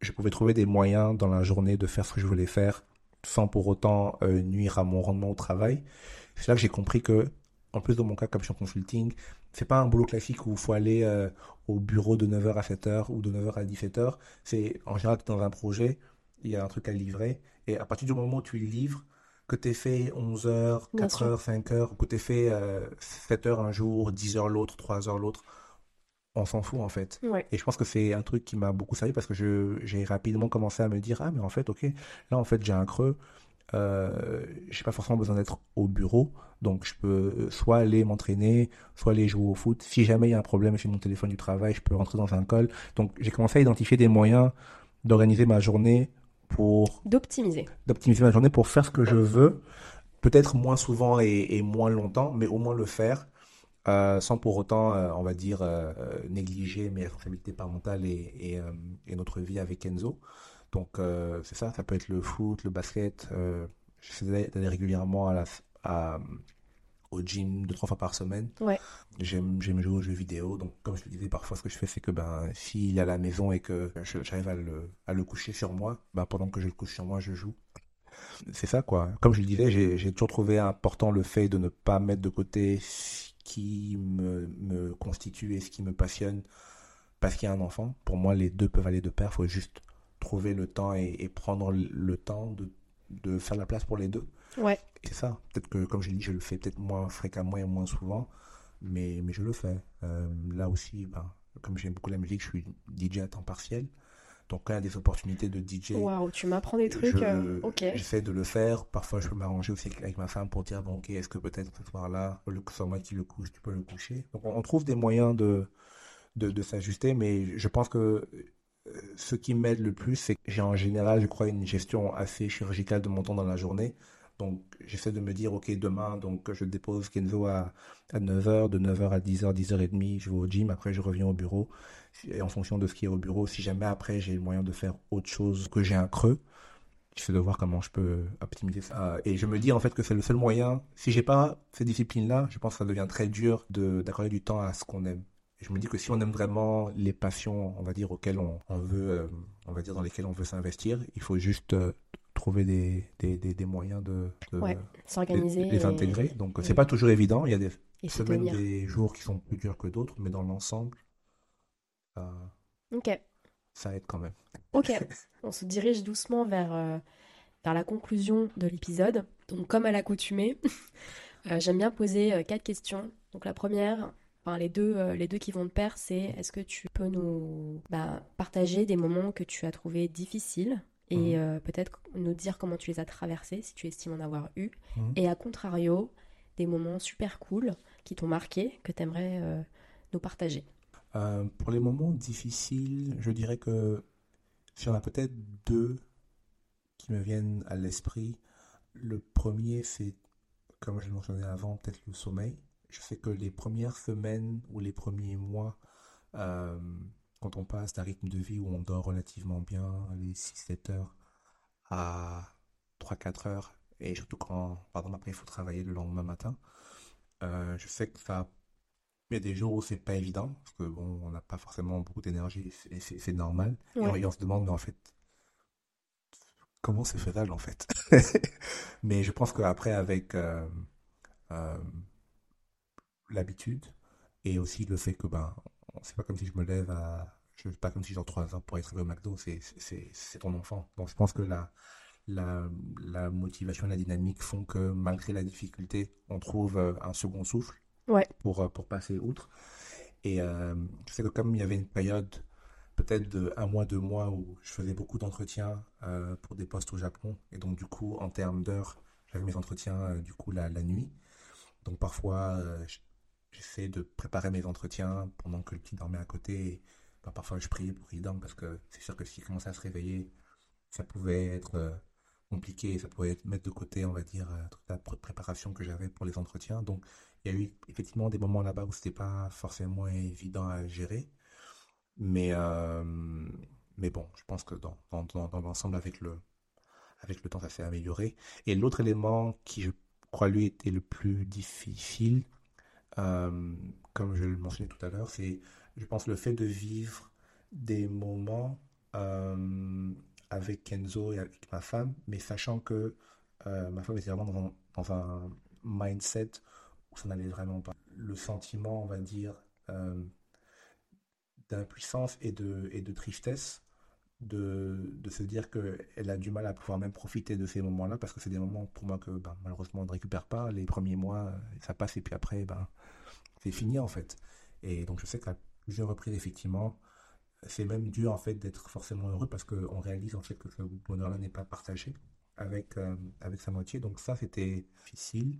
je pouvais trouver des moyens dans la journée de faire ce que je voulais faire sans pour autant euh, nuire à mon rendement au travail, c'est là que j'ai compris que, en plus de mon cas, comme je suis en consulting, c'est pas un boulot classique où il faut aller euh, au bureau de 9h à 7h ou de 9h à 17h. C'est, en général, t'es dans un projet, il y a un truc à livrer, et à partir du moment où tu le livres, que t'aies fait 11h, Bien sûr. 4h, 5h, ou que t'aies fait euh, 7h un jour, 10h l'autre, 3h l'autre, on s'en fout en fait. Ouais. Et je pense que c'est un truc qui m'a beaucoup servi parce que je, j'ai rapidement commencé à me dire, ah mais en fait, ok, là en fait j'ai un creux, euh, j'ai pas forcément besoin d'être au bureau, donc je peux soit aller m'entraîner, soit aller jouer au foot. Si jamais il y a un problème chez mon téléphone du travail, je peux rentrer dans un call. Donc j'ai commencé à identifier des moyens d'organiser ma journée pour D'optimiser. d'optimiser ma journée pour faire ce que je veux, peut-être moins souvent et, et moins longtemps, mais au moins le faire, euh, sans pour autant, euh, on va dire, euh, négliger mes responsabilités parentales et, et, et notre vie avec Enzo. Donc c'est ça, ça peut être le foot, le basket. J'essaie d'aller régulièrement à la, à, au gym deux, trois fois par semaine. Ouais. J'aime, j'aime jouer aux jeux vidéo. Donc, comme je te disais, parfois, ce que je fais, c'est que, ben, s'il est à la maison et que j'arrive à le, à le coucher sur moi, ben, pendant que je le couche sur moi, je joue. c'est ça, quoi. Comme je le disais, j'ai j'ai toujours trouvé important le fait de ne pas mettre de côté ce qui me, me constitue et ce qui me passionne parce qu'il y a un enfant. Pour moi, les deux peuvent aller de pair. Il faut juste trouver le temps et, et prendre le temps de, de faire la place pour les deux. Ouais. C'est ça. Peut-être que, comme je l'ai dit, je le fais peut-être moins fréquemment et moins souvent, mais, mais je le fais. Euh, là aussi, ben, comme j'aime beaucoup la musique, je suis DJ à temps partiel. Donc, quand il y a des opportunités de DJ, Waouh, tu m'apprends des trucs. je- euh, ok. j'essaie de le faire. Parfois, je peux m'arranger aussi avec- ma femme pour dire, bon, ok, est-ce que peut-être ce soir-là, soit moi qui le couche, tu peux le coucher. Donc, on, on trouve des moyens de, de, de s'ajuster, mais je pense que euh, ce qui m'aide le plus, c'est que j'ai en général, je crois, une gestion assez chirurgicale de mon temps dans la journée. Donc, j'essaie de me dire, ok, demain, donc, je dépose Kenzo à, à 9h, de 9h à 10h, 10h30, je vais au gym, après je reviens au bureau. Et en fonction de ce qui est au bureau, si jamais après j'ai le moyen de faire autre chose, que j'ai un creux, j'essaie de voir comment je peux optimiser ça. Et je me dis en fait que c'est le seul moyen. Si j'ai pas ces disciplines-là, je pense que ça devient très dur de d'accorder du temps à ce qu'on aime. Je me dis que si on aime vraiment les passions, on va dire auxquelles on, on veut, euh, on va dire dans lesquelles on veut s'investir, il faut juste euh, trouver des, des, des, des moyens de, de- Ouais, de S'organiser. les, les et- intégrer. Donc c'est pas toujours évident. Il y a des Et semaines, des jours qui sont plus durs que d'autres, mais dans l'ensemble, ça, Ok. ça aide quand même. Ok, (laughs) on se dirige doucement vers, euh, vers la conclusion de l'épisode. Donc, comme à l'accoutumée, (laughs) euh, j'aime bien poser euh, quatre questions. Donc, la première, enfin, les deux, euh, les deux qui vont de pair, c'est est-ce que tu peux nous bah, partager des moments que tu as trouvés difficiles et Mhm. euh, peut-être nous dire comment tu les as traversés, si tu estimes en avoir eu. Mhm. Et à contrario, des moments super cool qui t'ont marqué, que tu aimerais nous partager. Euh, pour les moments difficiles, je dirais que s'il y en a peut-être deux qui me viennent à l'esprit, le premier, c'est, comme je le mentionnais avant, peut-être le sommeil. Je sais que les premières semaines ou les premiers mois, euh, quand on passe d'un rythme de vie où on dort relativement bien, les 6-7 heures à 3-4 heures, et surtout quand, par exemple, après, il faut travailler le lendemain matin, euh, je sais que ça il y a des jours où c'est pas évident, parce que bon, on n'a pas forcément beaucoup d'énergie, et c'est normal. Et on, Ouais. et on se demande, mais en fait, comment c'est faisable en fait? (laughs) Mais je pense qu'après, avec euh, euh, l'habitude, et aussi le fait que, ben, c'est pas comme si je me lève à, je pas comme si j'ai 3 ans pour être au McDo, c'est c'est- c'est ton enfant. Donc je pense que la, la, la motivation et la dynamique font que malgré la difficulté, on trouve euh, un second souffle Ouais. pour, euh, pour passer outre. Et euh, je sais que comme il y avait une période peut-être de un mois, deux mois où je faisais beaucoup d'entretiens euh, pour des postes au Japon, et donc du coup en termes d'heures, j'avais mes entretiens euh, du coup la, la nuit. Donc parfois j'essaie de préparer mes entretiens pendant que le petit dormait à côté. Ben, parfois je priais pour qu'il dorme parce que c'est sûr que s'il commençait à se réveiller, ça pouvait être euh, compliqué, ça pouvait mettre de côté, on va dire, euh, toute la pr- préparation que j'avais pour les entretiens. Donc il y a eu effectivement des moments là-bas où c'était pas forcément évident à gérer. Mais, euh, mais bon, je pense que dans, dans, dans, l'ensemble, avec le, avec le temps, ça s'est amélioré. Et l'autre élément qui, je crois, lui, était le plus difficile, comme je le mentionnais tout à l'heure, c'est, je pense, le fait de vivre des moments euh, avec Kenzo et avec ma femme, mais sachant que euh, ma femme était vraiment dans un, mindset où ça n'allait vraiment pas. Le sentiment, on va dire, euh, d'impuissance et de, tristesse de, se dire qu'elle a du mal à pouvoir même profiter de ces moments-là parce que c'est des moments pour moi que ben, malheureusement on ne récupère pas. Les premiers mois, euh, ça passe et puis après, ben, c'est fini en fait. Et donc je sais qu'à plusieurs reprises, effectivement, c'est même dur en fait d'être forcément heureux parce qu'on réalise en fait que ce bonheur-là n'est pas partagé avec, euh, avec sa moitié. Donc ça, c'était difficile.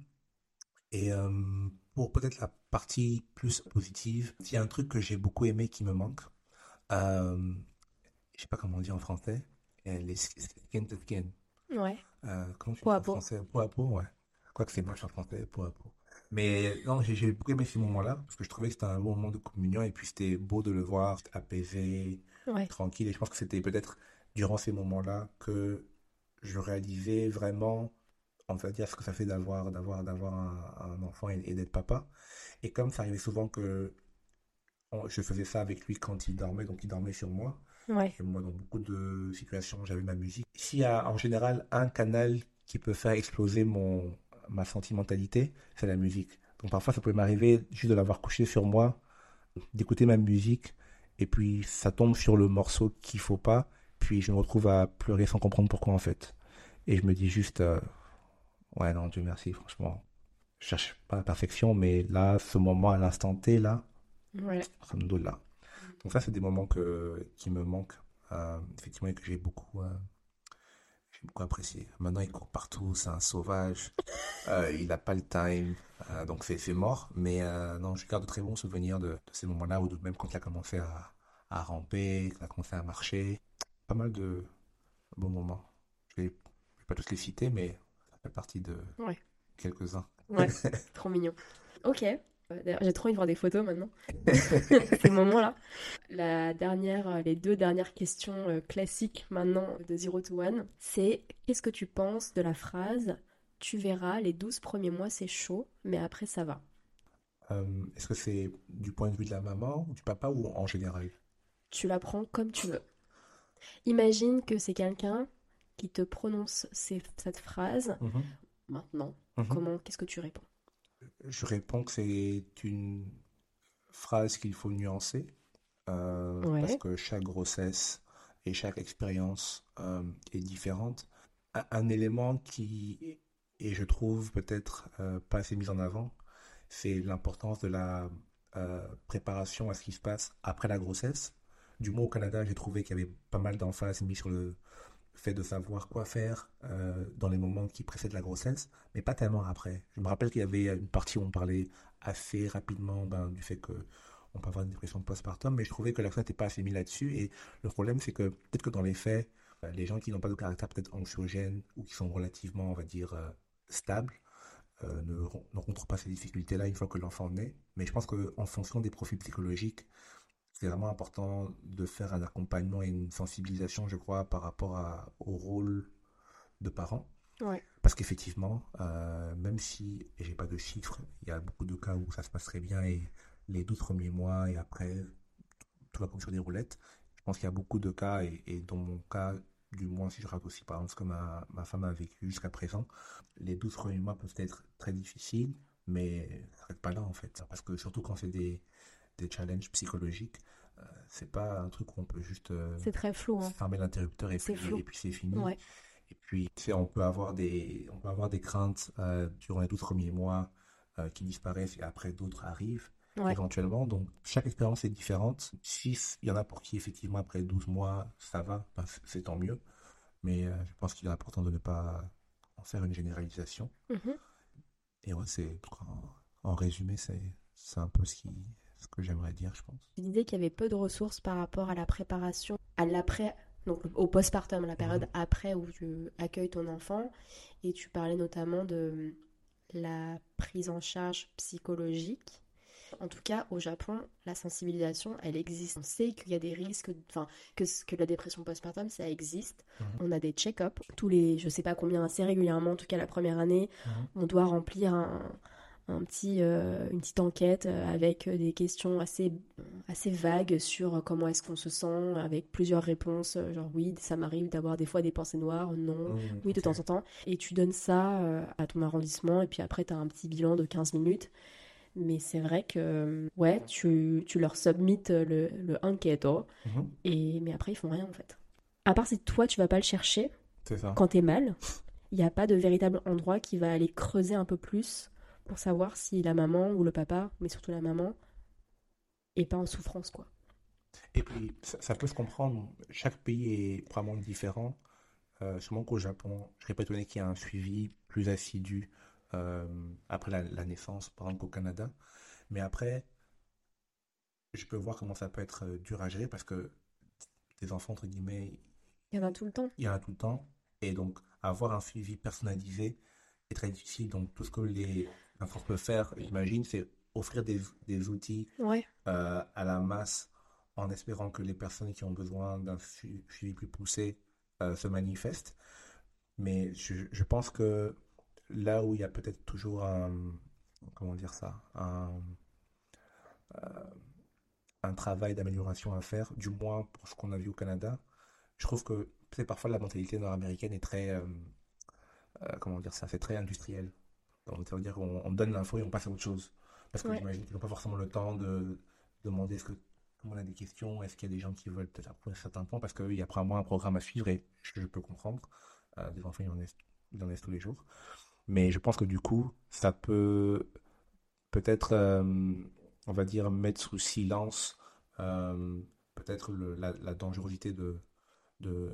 Et euh, pour peut-être la partie plus positive, il y a un truc que j'ai beaucoup aimé qui me manque. Euh, je sais pas comment on dit en français. Les skin to skin. Ouais. Comment tu dis en français? Peau à peau, ouais. Quoique c'est moche en français, peau à peau. Mais non, j'ai j'ai beaucoup aimé ces moments-là parce que je trouvais que c'était un bon moment de communion et puis c'était beau de le voir apaisé, Ouais. tranquille. Et je pense que c'était peut-être durant ces moments-là que je réalisais vraiment, on va dire, ce que ça fait d'avoir d'avoir d'avoir un, un enfant et, et d'être papa. Et comme ça arrivait souvent que on- je faisais ça avec lui quand il dormait, donc il dormait sur moi. Ouais. Et moi, dans beaucoup de situations, j'avais ma musique. S'il y a en général un canal qui peut faire exploser mon, ma sentimentalité, c'est la musique. Donc parfois, ça peut m'arriver juste de l'avoir couché sur moi, d'écouter ma musique, et puis ça tombe sur le morceau qu'il faut pas, puis je me retrouve à pleurer sans comprendre pourquoi en fait. Et je me dis juste, euh, ouais non, Dieu merci, franchement. Je cherche pas la perfection, mais là, ce moment à l'instant T, là, Ouais. ça me donne là. Donc ça, c'est des moments que, qui me manquent, euh, effectivement, et que j'ai beaucoup, euh, beaucoup apprécié. Maintenant, il court partout, c'est un sauvage, (laughs) euh, il n'a pas le time, euh, donc c'est mort. Mais euh, non, je garde de très bons souvenirs de, de ces moments-là, ou même quand il a commencé à, à ramper, qu'il a commencé à marcher. Pas mal de bons moments. Je vais, je vais pas tous les citer, mais ça fait partie de Ouais. quelques-uns. Ouais, (laughs) trop mignon. Ok. D'ailleurs, j'ai trop envie de voir des photos maintenant. (laughs) Ces moments-là. La dernière, euh, les deux dernières questions euh, classiques maintenant de Zero to One, c'est qu'est-ce que tu penses de la phrase Tu verras, les 12 premiers mois c'est chaud, mais après ça va. Euh, est-ce que c'est du point de vue de la maman ou du papa ou en général? Tu la prends comme tu veux. Imagine que c'est quelqu'un qui te prononce ces- cette phrase Mhm. maintenant. Mhm. Comment, qu'est-ce que tu réponds? Je réponds que c'est une phrase qu'il faut nuancer euh, Ouais. parce que chaque grossesse et chaque expérience euh, est différente. Un, un élément qui est, je trouve, peut-être euh, pas assez mis en avant, c'est l'importance de la préparation à ce qui se passe après la grossesse. Du moins au Canada, j'ai trouvé qu'il y avait pas mal d'emphase mise sur le fait de savoir quoi faire euh, dans les moments qui précèdent la grossesse, mais pas tellement après. Je me rappelle qu'il y avait une partie où on parlait assez rapidement ben, du fait que on peut avoir une dépression postpartum, mais je trouvais que l'accent n'était pas assez mis là-dessus. Et le problème, c'est que peut-être que dans les faits, euh, les gens qui n'ont pas de caractère peut-être anxiogène ou qui sont relativement, on va dire, euh, stables, euh, ne, ren- ne rencontrent pas ces difficultés-là une fois que l'enfant naît. Mais je pense qu'en fonction des profils psychologiques, c'est vraiment important de faire un accompagnement et une sensibilisation, je crois, par rapport à- au rôle de parents. Ouais. Parce qu'effectivement, euh, même si et j'ai pas de chiffres, il y a beaucoup de cas où ça se passe très bien et les 12 premiers mois et après, tout va comme sur des roulettes. Je pense qu'il y a beaucoup de cas et, et dans mon cas, du moins si je regarde aussi par exemple ce que ma, ma femme a vécu jusqu'à présent, les 12 premiers mois peuvent être très difficiles, mais ça s'arrête pas là en fait. Parce que surtout quand c'est des, des challenges psychologiques, euh, c'est pas un truc où on peut juste euh, C'est très flou, hein. fermer l'interrupteur et puis, et puis c'est fini. Ouais. Et puis, tu sais, on peut avoir des, on peut avoir des craintes euh, durant les 12 premiers mois euh, qui disparaissent et après d'autres arrivent Ouais. éventuellement. Donc, chaque expérience est différente. Si il y en a pour qui, effectivement, après 12 mois, ça va, ben, c'est tant mieux. Mais je pense qu'il est important de ne pas en faire une généralisation. Mhm. Et ouais, c'est, en, en résumé, c'est, c'est un peu ce qui, ce que j'aimerais dire, je pense. Tu disais qu'il y avait peu de ressources par rapport à la préparation, à l'après, donc au postpartum, la période après où tu accueilles ton enfant, et tu parlais notamment de la prise en charge psychologique. En tout cas, au Japon, la sensibilisation, elle existe. On sait qu'il y a des risques, enfin, que, que la dépression postpartum, ça existe. Mhm. On a des check-ups tous les, je sais pas combien, assez régulièrement, en tout cas la première année, on doit remplir un, un petit, euh, une petite enquête euh, avec des questions assez, assez vagues sur comment est-ce qu'on se sent, avec plusieurs réponses, euh, genre oui, ça m'arrive d'avoir des fois des pensées noires, non, Mmh, oui, de temps en temps. Et tu donnes ça euh, à ton arrondissement, et puis après, tu as un petit bilan de 15 minutes. Mais c'est vrai que, ouais, tu, tu leur submites le, le enquêto, Mhm. et, mais après, ils font rien en fait. À part si toi, tu vas pas le chercher, ça. quand t'es mal, il n'y a pas de véritable endroit qui va aller creuser un peu plus pour savoir si la maman ou le papa, mais surtout la maman, est pas en souffrance, quoi. Et puis, ça, ça peut se comprendre. Chaque pays est probablement différent. Euh, sûrement qu'au Japon, je serais pas étonné qu'il y ait un suivi plus assidu euh, après la, la naissance, par exemple qu'au Canada. Mais après, je peux voir comment ça peut être euh, dur à gérer parce que des enfants, entre guillemets, Il y en a tout le temps. il y en a tout le temps. Et donc, avoir un suivi personnalisé est très difficile. Donc, tout ce que les enfants peuvent faire, j'imagine, c'est offrir des, des outils Ouais. euh, à la masse en espérant que les personnes qui ont besoin d'un su- suivi plus poussé euh, se manifestent. Mais je, je pense que là où il y a peut-être toujours un, comment dire ça, un, euh, un travail d'amélioration à faire, du moins pour ce qu'on a vu au Canada, je trouve que sais, parfois la mentalité nord-américaine est très, comment dire ça, c'est très industriel. Donc, ça veut dire qu'on on donne l'info et on passe à autre chose. Parce que Ouais. j'imagine qu'ils n'ont pas forcément le temps de demander est-ce que comme on a des questions, est-ce qu'il y a des gens qui veulent peut-être apprendre certains points? Parce qu'il y a probablement un programme à suivre et je, je peux comprendre. Euh, des enfants, ils en ils en tous les jours. Mais je pense que du coup, ça peut peut-être, euh, on va dire, mettre sous silence euh, peut-être le- la, la dangerosité de, de,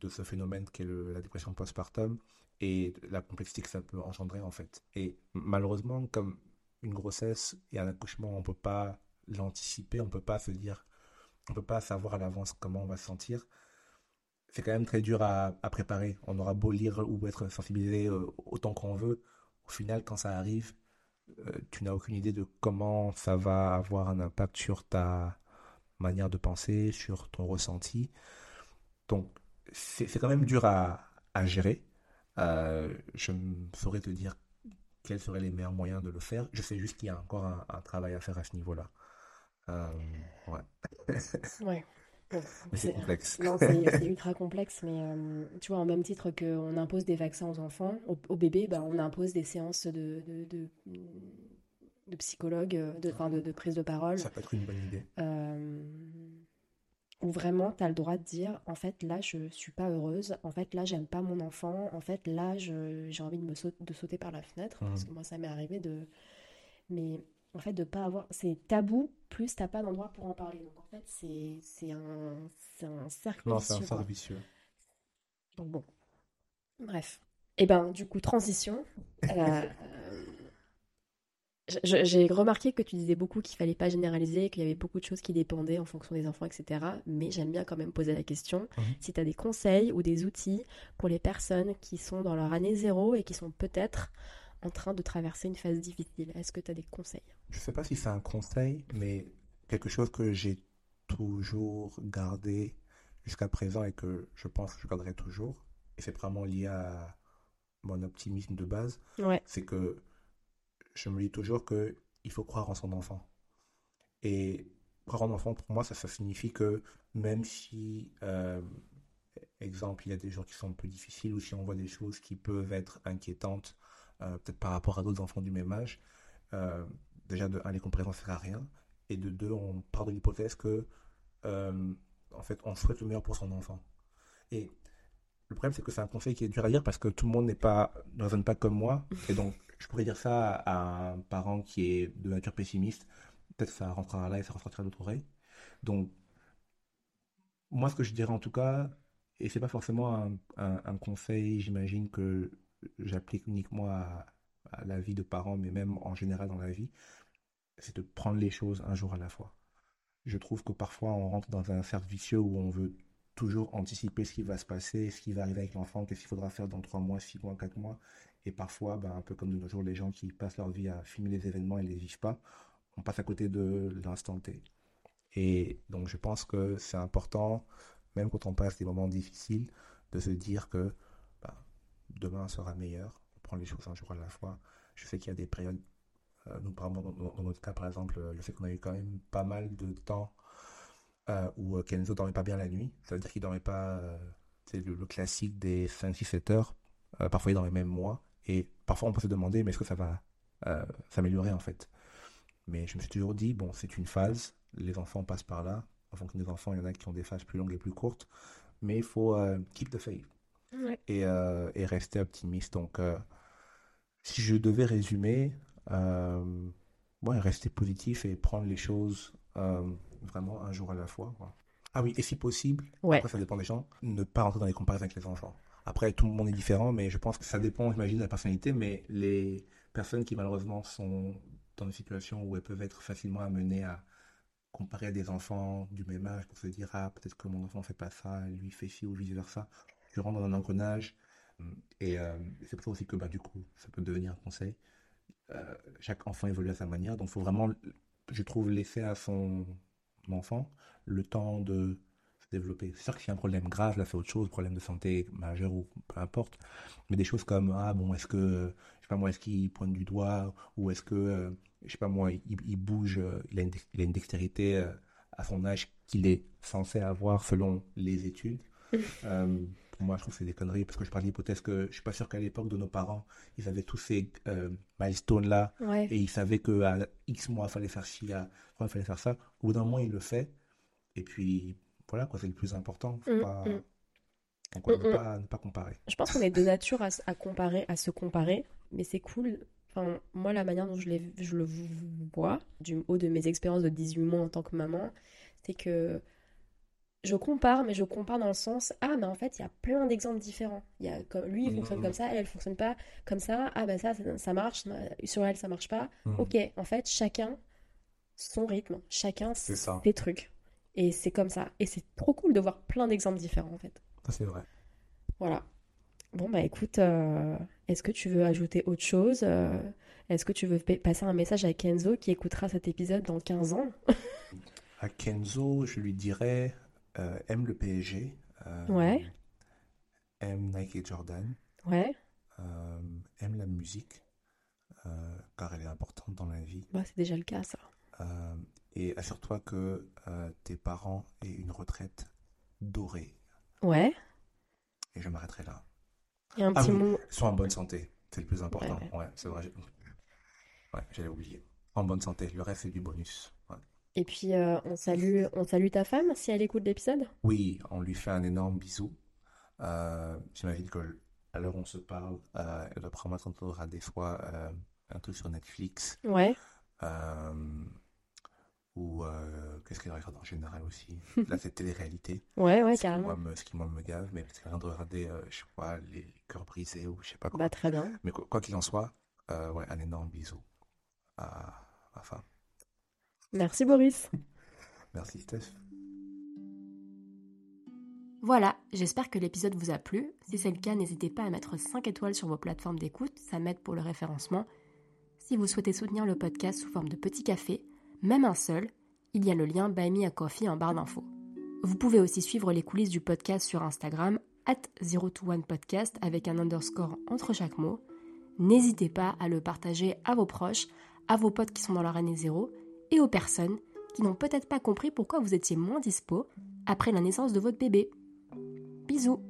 de ce phénomène qu'est le- la dépression postpartum et la complexité que ça peut engendrer en fait. Et malheureusement, comme une grossesse et un accouchement, on peut pas l'anticiper, on peut pas se dire, on peut pas savoir à l'avance comment on va se sentir. C'est quand même très dur à, préparer. On aura beau lire ou être sensibilisé euh, autant qu'on veut. Au final, quand ça arrive, euh, tu n'as aucune idée de comment ça va avoir un impact sur ta manière de penser, sur ton ressenti. Donc, c'est quand même dur à gérer. Euh, je ne saurais te dire quels seraient les meilleurs moyens de le faire. Je sais juste qu'il y a encore un, un travail à faire à ce niveau-là. Euh, ouais. (laughs) Ouais. C'est complexe. (laughs) Non, c'est ultra complexe, mais euh, tu vois, en même titre qu'on impose des vaccins aux enfants, aux, aux bébés, bah, on impose des séances de, de, de, de psychologue, de, de, de prise de parole, Ça peut être une bonne idée. euh, où vraiment tu as le droit de dire, en fait, là, je suis pas heureuse, en fait, là, j'aime pas mon enfant, en fait, là, je- j'ai envie de me de sauter par la fenêtre, parce Mhm. que moi, ça m'est arrivé de... Mais en fait, de pas avoir... C'est tabou, plus t'as pas d'endroit pour en parler. Donc, en fait, c'est c'est un, c'est un cercle Non, c'est un cercle vicieux. Donc bon, bref. Et ben du coup, transition. Euh, (laughs) J'ai remarqué que tu disais beaucoup qu'il fallait pas généraliser, qu'il y avait beaucoup de choses qui dépendaient en fonction des enfants, etc. Mais j'aime bien quand même poser la question Mhm. si tu as des conseils ou des outils pour les personnes qui sont dans leur année zéro et qui sont peut-être en train de traverser une phase difficile. Est-ce que tu as des conseils? Je sais pas si c'est un conseil, mais quelque chose que j'ai toujours gardé jusqu'à présent et que je pense que je garderai toujours, et c'est vraiment lié à mon optimisme de base, Ouais. c'est que je me dis toujours que il faut croire en son enfant. Et croire en enfant, pour moi, ça, signifie que même si, euh, exemple, il y a des jours qui sont un peu difficiles ou si on voit des choses qui peuvent être inquiétantes, euh, peut-être par rapport à d'autres enfants du même âge, euh, déjà de un, les comparaisons ne sert à rien, et de deux, on part de l'hypothèse que, euh, en fait, on souhaite le meilleur pour son enfant. Et le problème, c'est que c'est un conseil qui est dur à dire parce que tout le monde n'est pas, ne raisonne pas comme moi. Et donc, je pourrais dire ça à un parent qui est de nature pessimiste. Peut-être ça rentrera là et ça ressortira de l'autre oreille. Donc, moi, ce que je dirais en tout cas, et c'est pas forcément un, conseil, j'imagine, que j'applique uniquement à, à la vie de parents, mais même en général dans la vie, c'est de prendre les choses un jour à la fois. Je trouve que parfois on rentre dans un cercle vicieux où on veut toujours anticiper ce qui va se passer, ce qui va arriver avec l'enfant, qu'est-ce qu'il faudra faire dans trois mois, six mois, quatre mois. Et parfois, ben, un peu comme de nos jours, les gens qui passent leur vie à filmer les événements et les vivent pas, on passe à côté de l'instant T. Et donc je pense que c'est important, même quand on passe des moments difficiles, de se dire que ben, demain sera meilleur, on prend les choses un jour à la fois. Je sais qu'il y a des périodes, euh, nous dans, dans notre cas par exemple, le fait qu'on a eu quand même pas mal de temps euh, où euh, Kenzo dormait pas bien la nuit, ça veut dire qu'il dormait pas, c'est le, classique des 5-6-7 heures, parfois il dormait même moins, et parfois on peut se demander mais est-ce que ça va euh, s'améliorer en fait? Mais je me suis toujours dit, bon, c'est une phase, les enfants passent par là, en fonction des enfants, il y en a qui ont des phases plus longues et plus courtes, mais il faut euh, keep the faith Ouais. et, euh, et rester optimiste. Donc, si je devais résumer, ouais, rester positif et prendre les choses vraiment un jour à la fois. quoi. Ah oui, et si possible, Ouais. après ça dépend des gens, ne pas rentrer dans les comparaisons avec les enfants. Après, tout le monde est différent, mais je pense que ça dépend, j'imagine, de la personnalité, mais les personnes qui malheureusement sont dans une situation où elles peuvent être facilement amenées à comparer à des enfants du même âge pour se dire, ah, peut-être que mon enfant fait pas ça, lui fait ci ou vice-versa. Tu rentres dans un engrenage, et euh, c'est pour ça aussi que bah, du coup, ça peut devenir un conseil. Euh, chaque enfant évolue à sa manière, donc il faut vraiment, je trouve, laisser à son enfant le temps de se développer. C'est sûr que y a un problème grave, là c'est autre chose, problème de santé majeur ou peu importe, mais des choses comme, ah bon, est-ce que, je sais pas moi, est-ce qu'il pointe du doigt, ou est-ce que, euh, je sais pas moi, il, il bouge, euh, il a une, dex- il a une dextérité euh, à son âge qu'il est censé avoir selon les études. (laughs) Euh, pour moi, je trouve que c'est des conneries parce que je parle d'hypothèse que je suis pas sûr qu'à l'époque de nos parents, ils avaient tous ces euh, milestones-là Ouais. et ils savaient qu'à X mois, il fallait faire ci, à il fallait faire ça. Au bout d'un moment, il le fait. Et puis, voilà, quoi, c'est le plus important. Faut Mm, pas, mm. donc, ouais, Mm, ne, mm. pas, ne pas comparer. Je pense qu'on est de nature à, comparer, à se comparer, mais c'est cool. Enfin, moi, la manière dont je, le vois, du haut de mes expériences de 18 mois en tant que maman, c'est que je compare, mais je compare dans le sens, ah, mais en fait, il y a plein d'exemples différents. Il y a comme, lui, il fonctionne comme ça, elle, elle fonctionne pas comme ça. Ah, bah ça, ça, ça marche, sur elle, ça marche pas. Ok, en fait, chacun son rythme, chacun ses trucs. Et c'est comme ça. Et c'est trop cool de voir plein d'exemples différents, en fait. Ça, c'est vrai. Voilà. Bon, bah écoute, euh, est-ce que tu veux ajouter autre chose? Euh, est-ce que tu veux pa- passer un message à Kenzo qui écoutera cet épisode dans 15 ans? (laughs) À Kenzo, je lui dirais euh, aime le PSG, Ouais. aime Nike et Jordan, Ouais, aime la musique, car elle est importante dans la vie. bah c'est déjà le cas, ça. Et assure-toi que euh, tes parents aient une retraite dorée. Ouais. Et je m'arrêterai là. Et un Ah petit oui, mot. sois en bonne santé, c'est le plus important. Ouais, Ouais, c'est vrai. Ouais, j'allais oublier. En bonne santé, le reste c'est du bonus. Ouais. Et puis, euh, on salue, on salue ta femme si elle écoute l'épisode? Oui, on lui fait un énorme bisou. Euh, J'imagine que à l'heure où on se parle, euh, elle va probablement des fois euh, un truc sur Netflix Ouais. Ou euh, qu'est-ce qu'elle regarde en général aussi? (laughs) Là, c'est télé-réalité. Ouais, ouais, Ce qui, moi, carrément. me, ce qui moi me gave, mais c'est rien de regarder, euh, je sais pas, les cœurs brisés ou je sais pas quoi. Bah très bien. Mais quoi quoi qu'il en soit, euh, ouais, un énorme bisou à ma femme. Merci Boris. (laughs) Merci Steph. Voilà, j'espère que l'épisode vous a plu. Si c'est le cas, n'hésitez pas à mettre 5 étoiles sur vos plateformes d'écoute, ça m'aide pour le référencement. Si vous souhaitez soutenir le podcast sous forme de petit café, même un seul, il y a le lien Buy Me a Coffee en barre d'infos. Vous pouvez aussi suivre les coulisses du podcast sur Instagram, at 021podcast avec un underscore entre chaque mot. N'hésitez pas à le partager à vos proches, à vos potes qui sont dans leur année zéro, et aux personnes qui n'ont peut-être pas compris pourquoi vous étiez moins dispo après la naissance de votre bébé. Bisous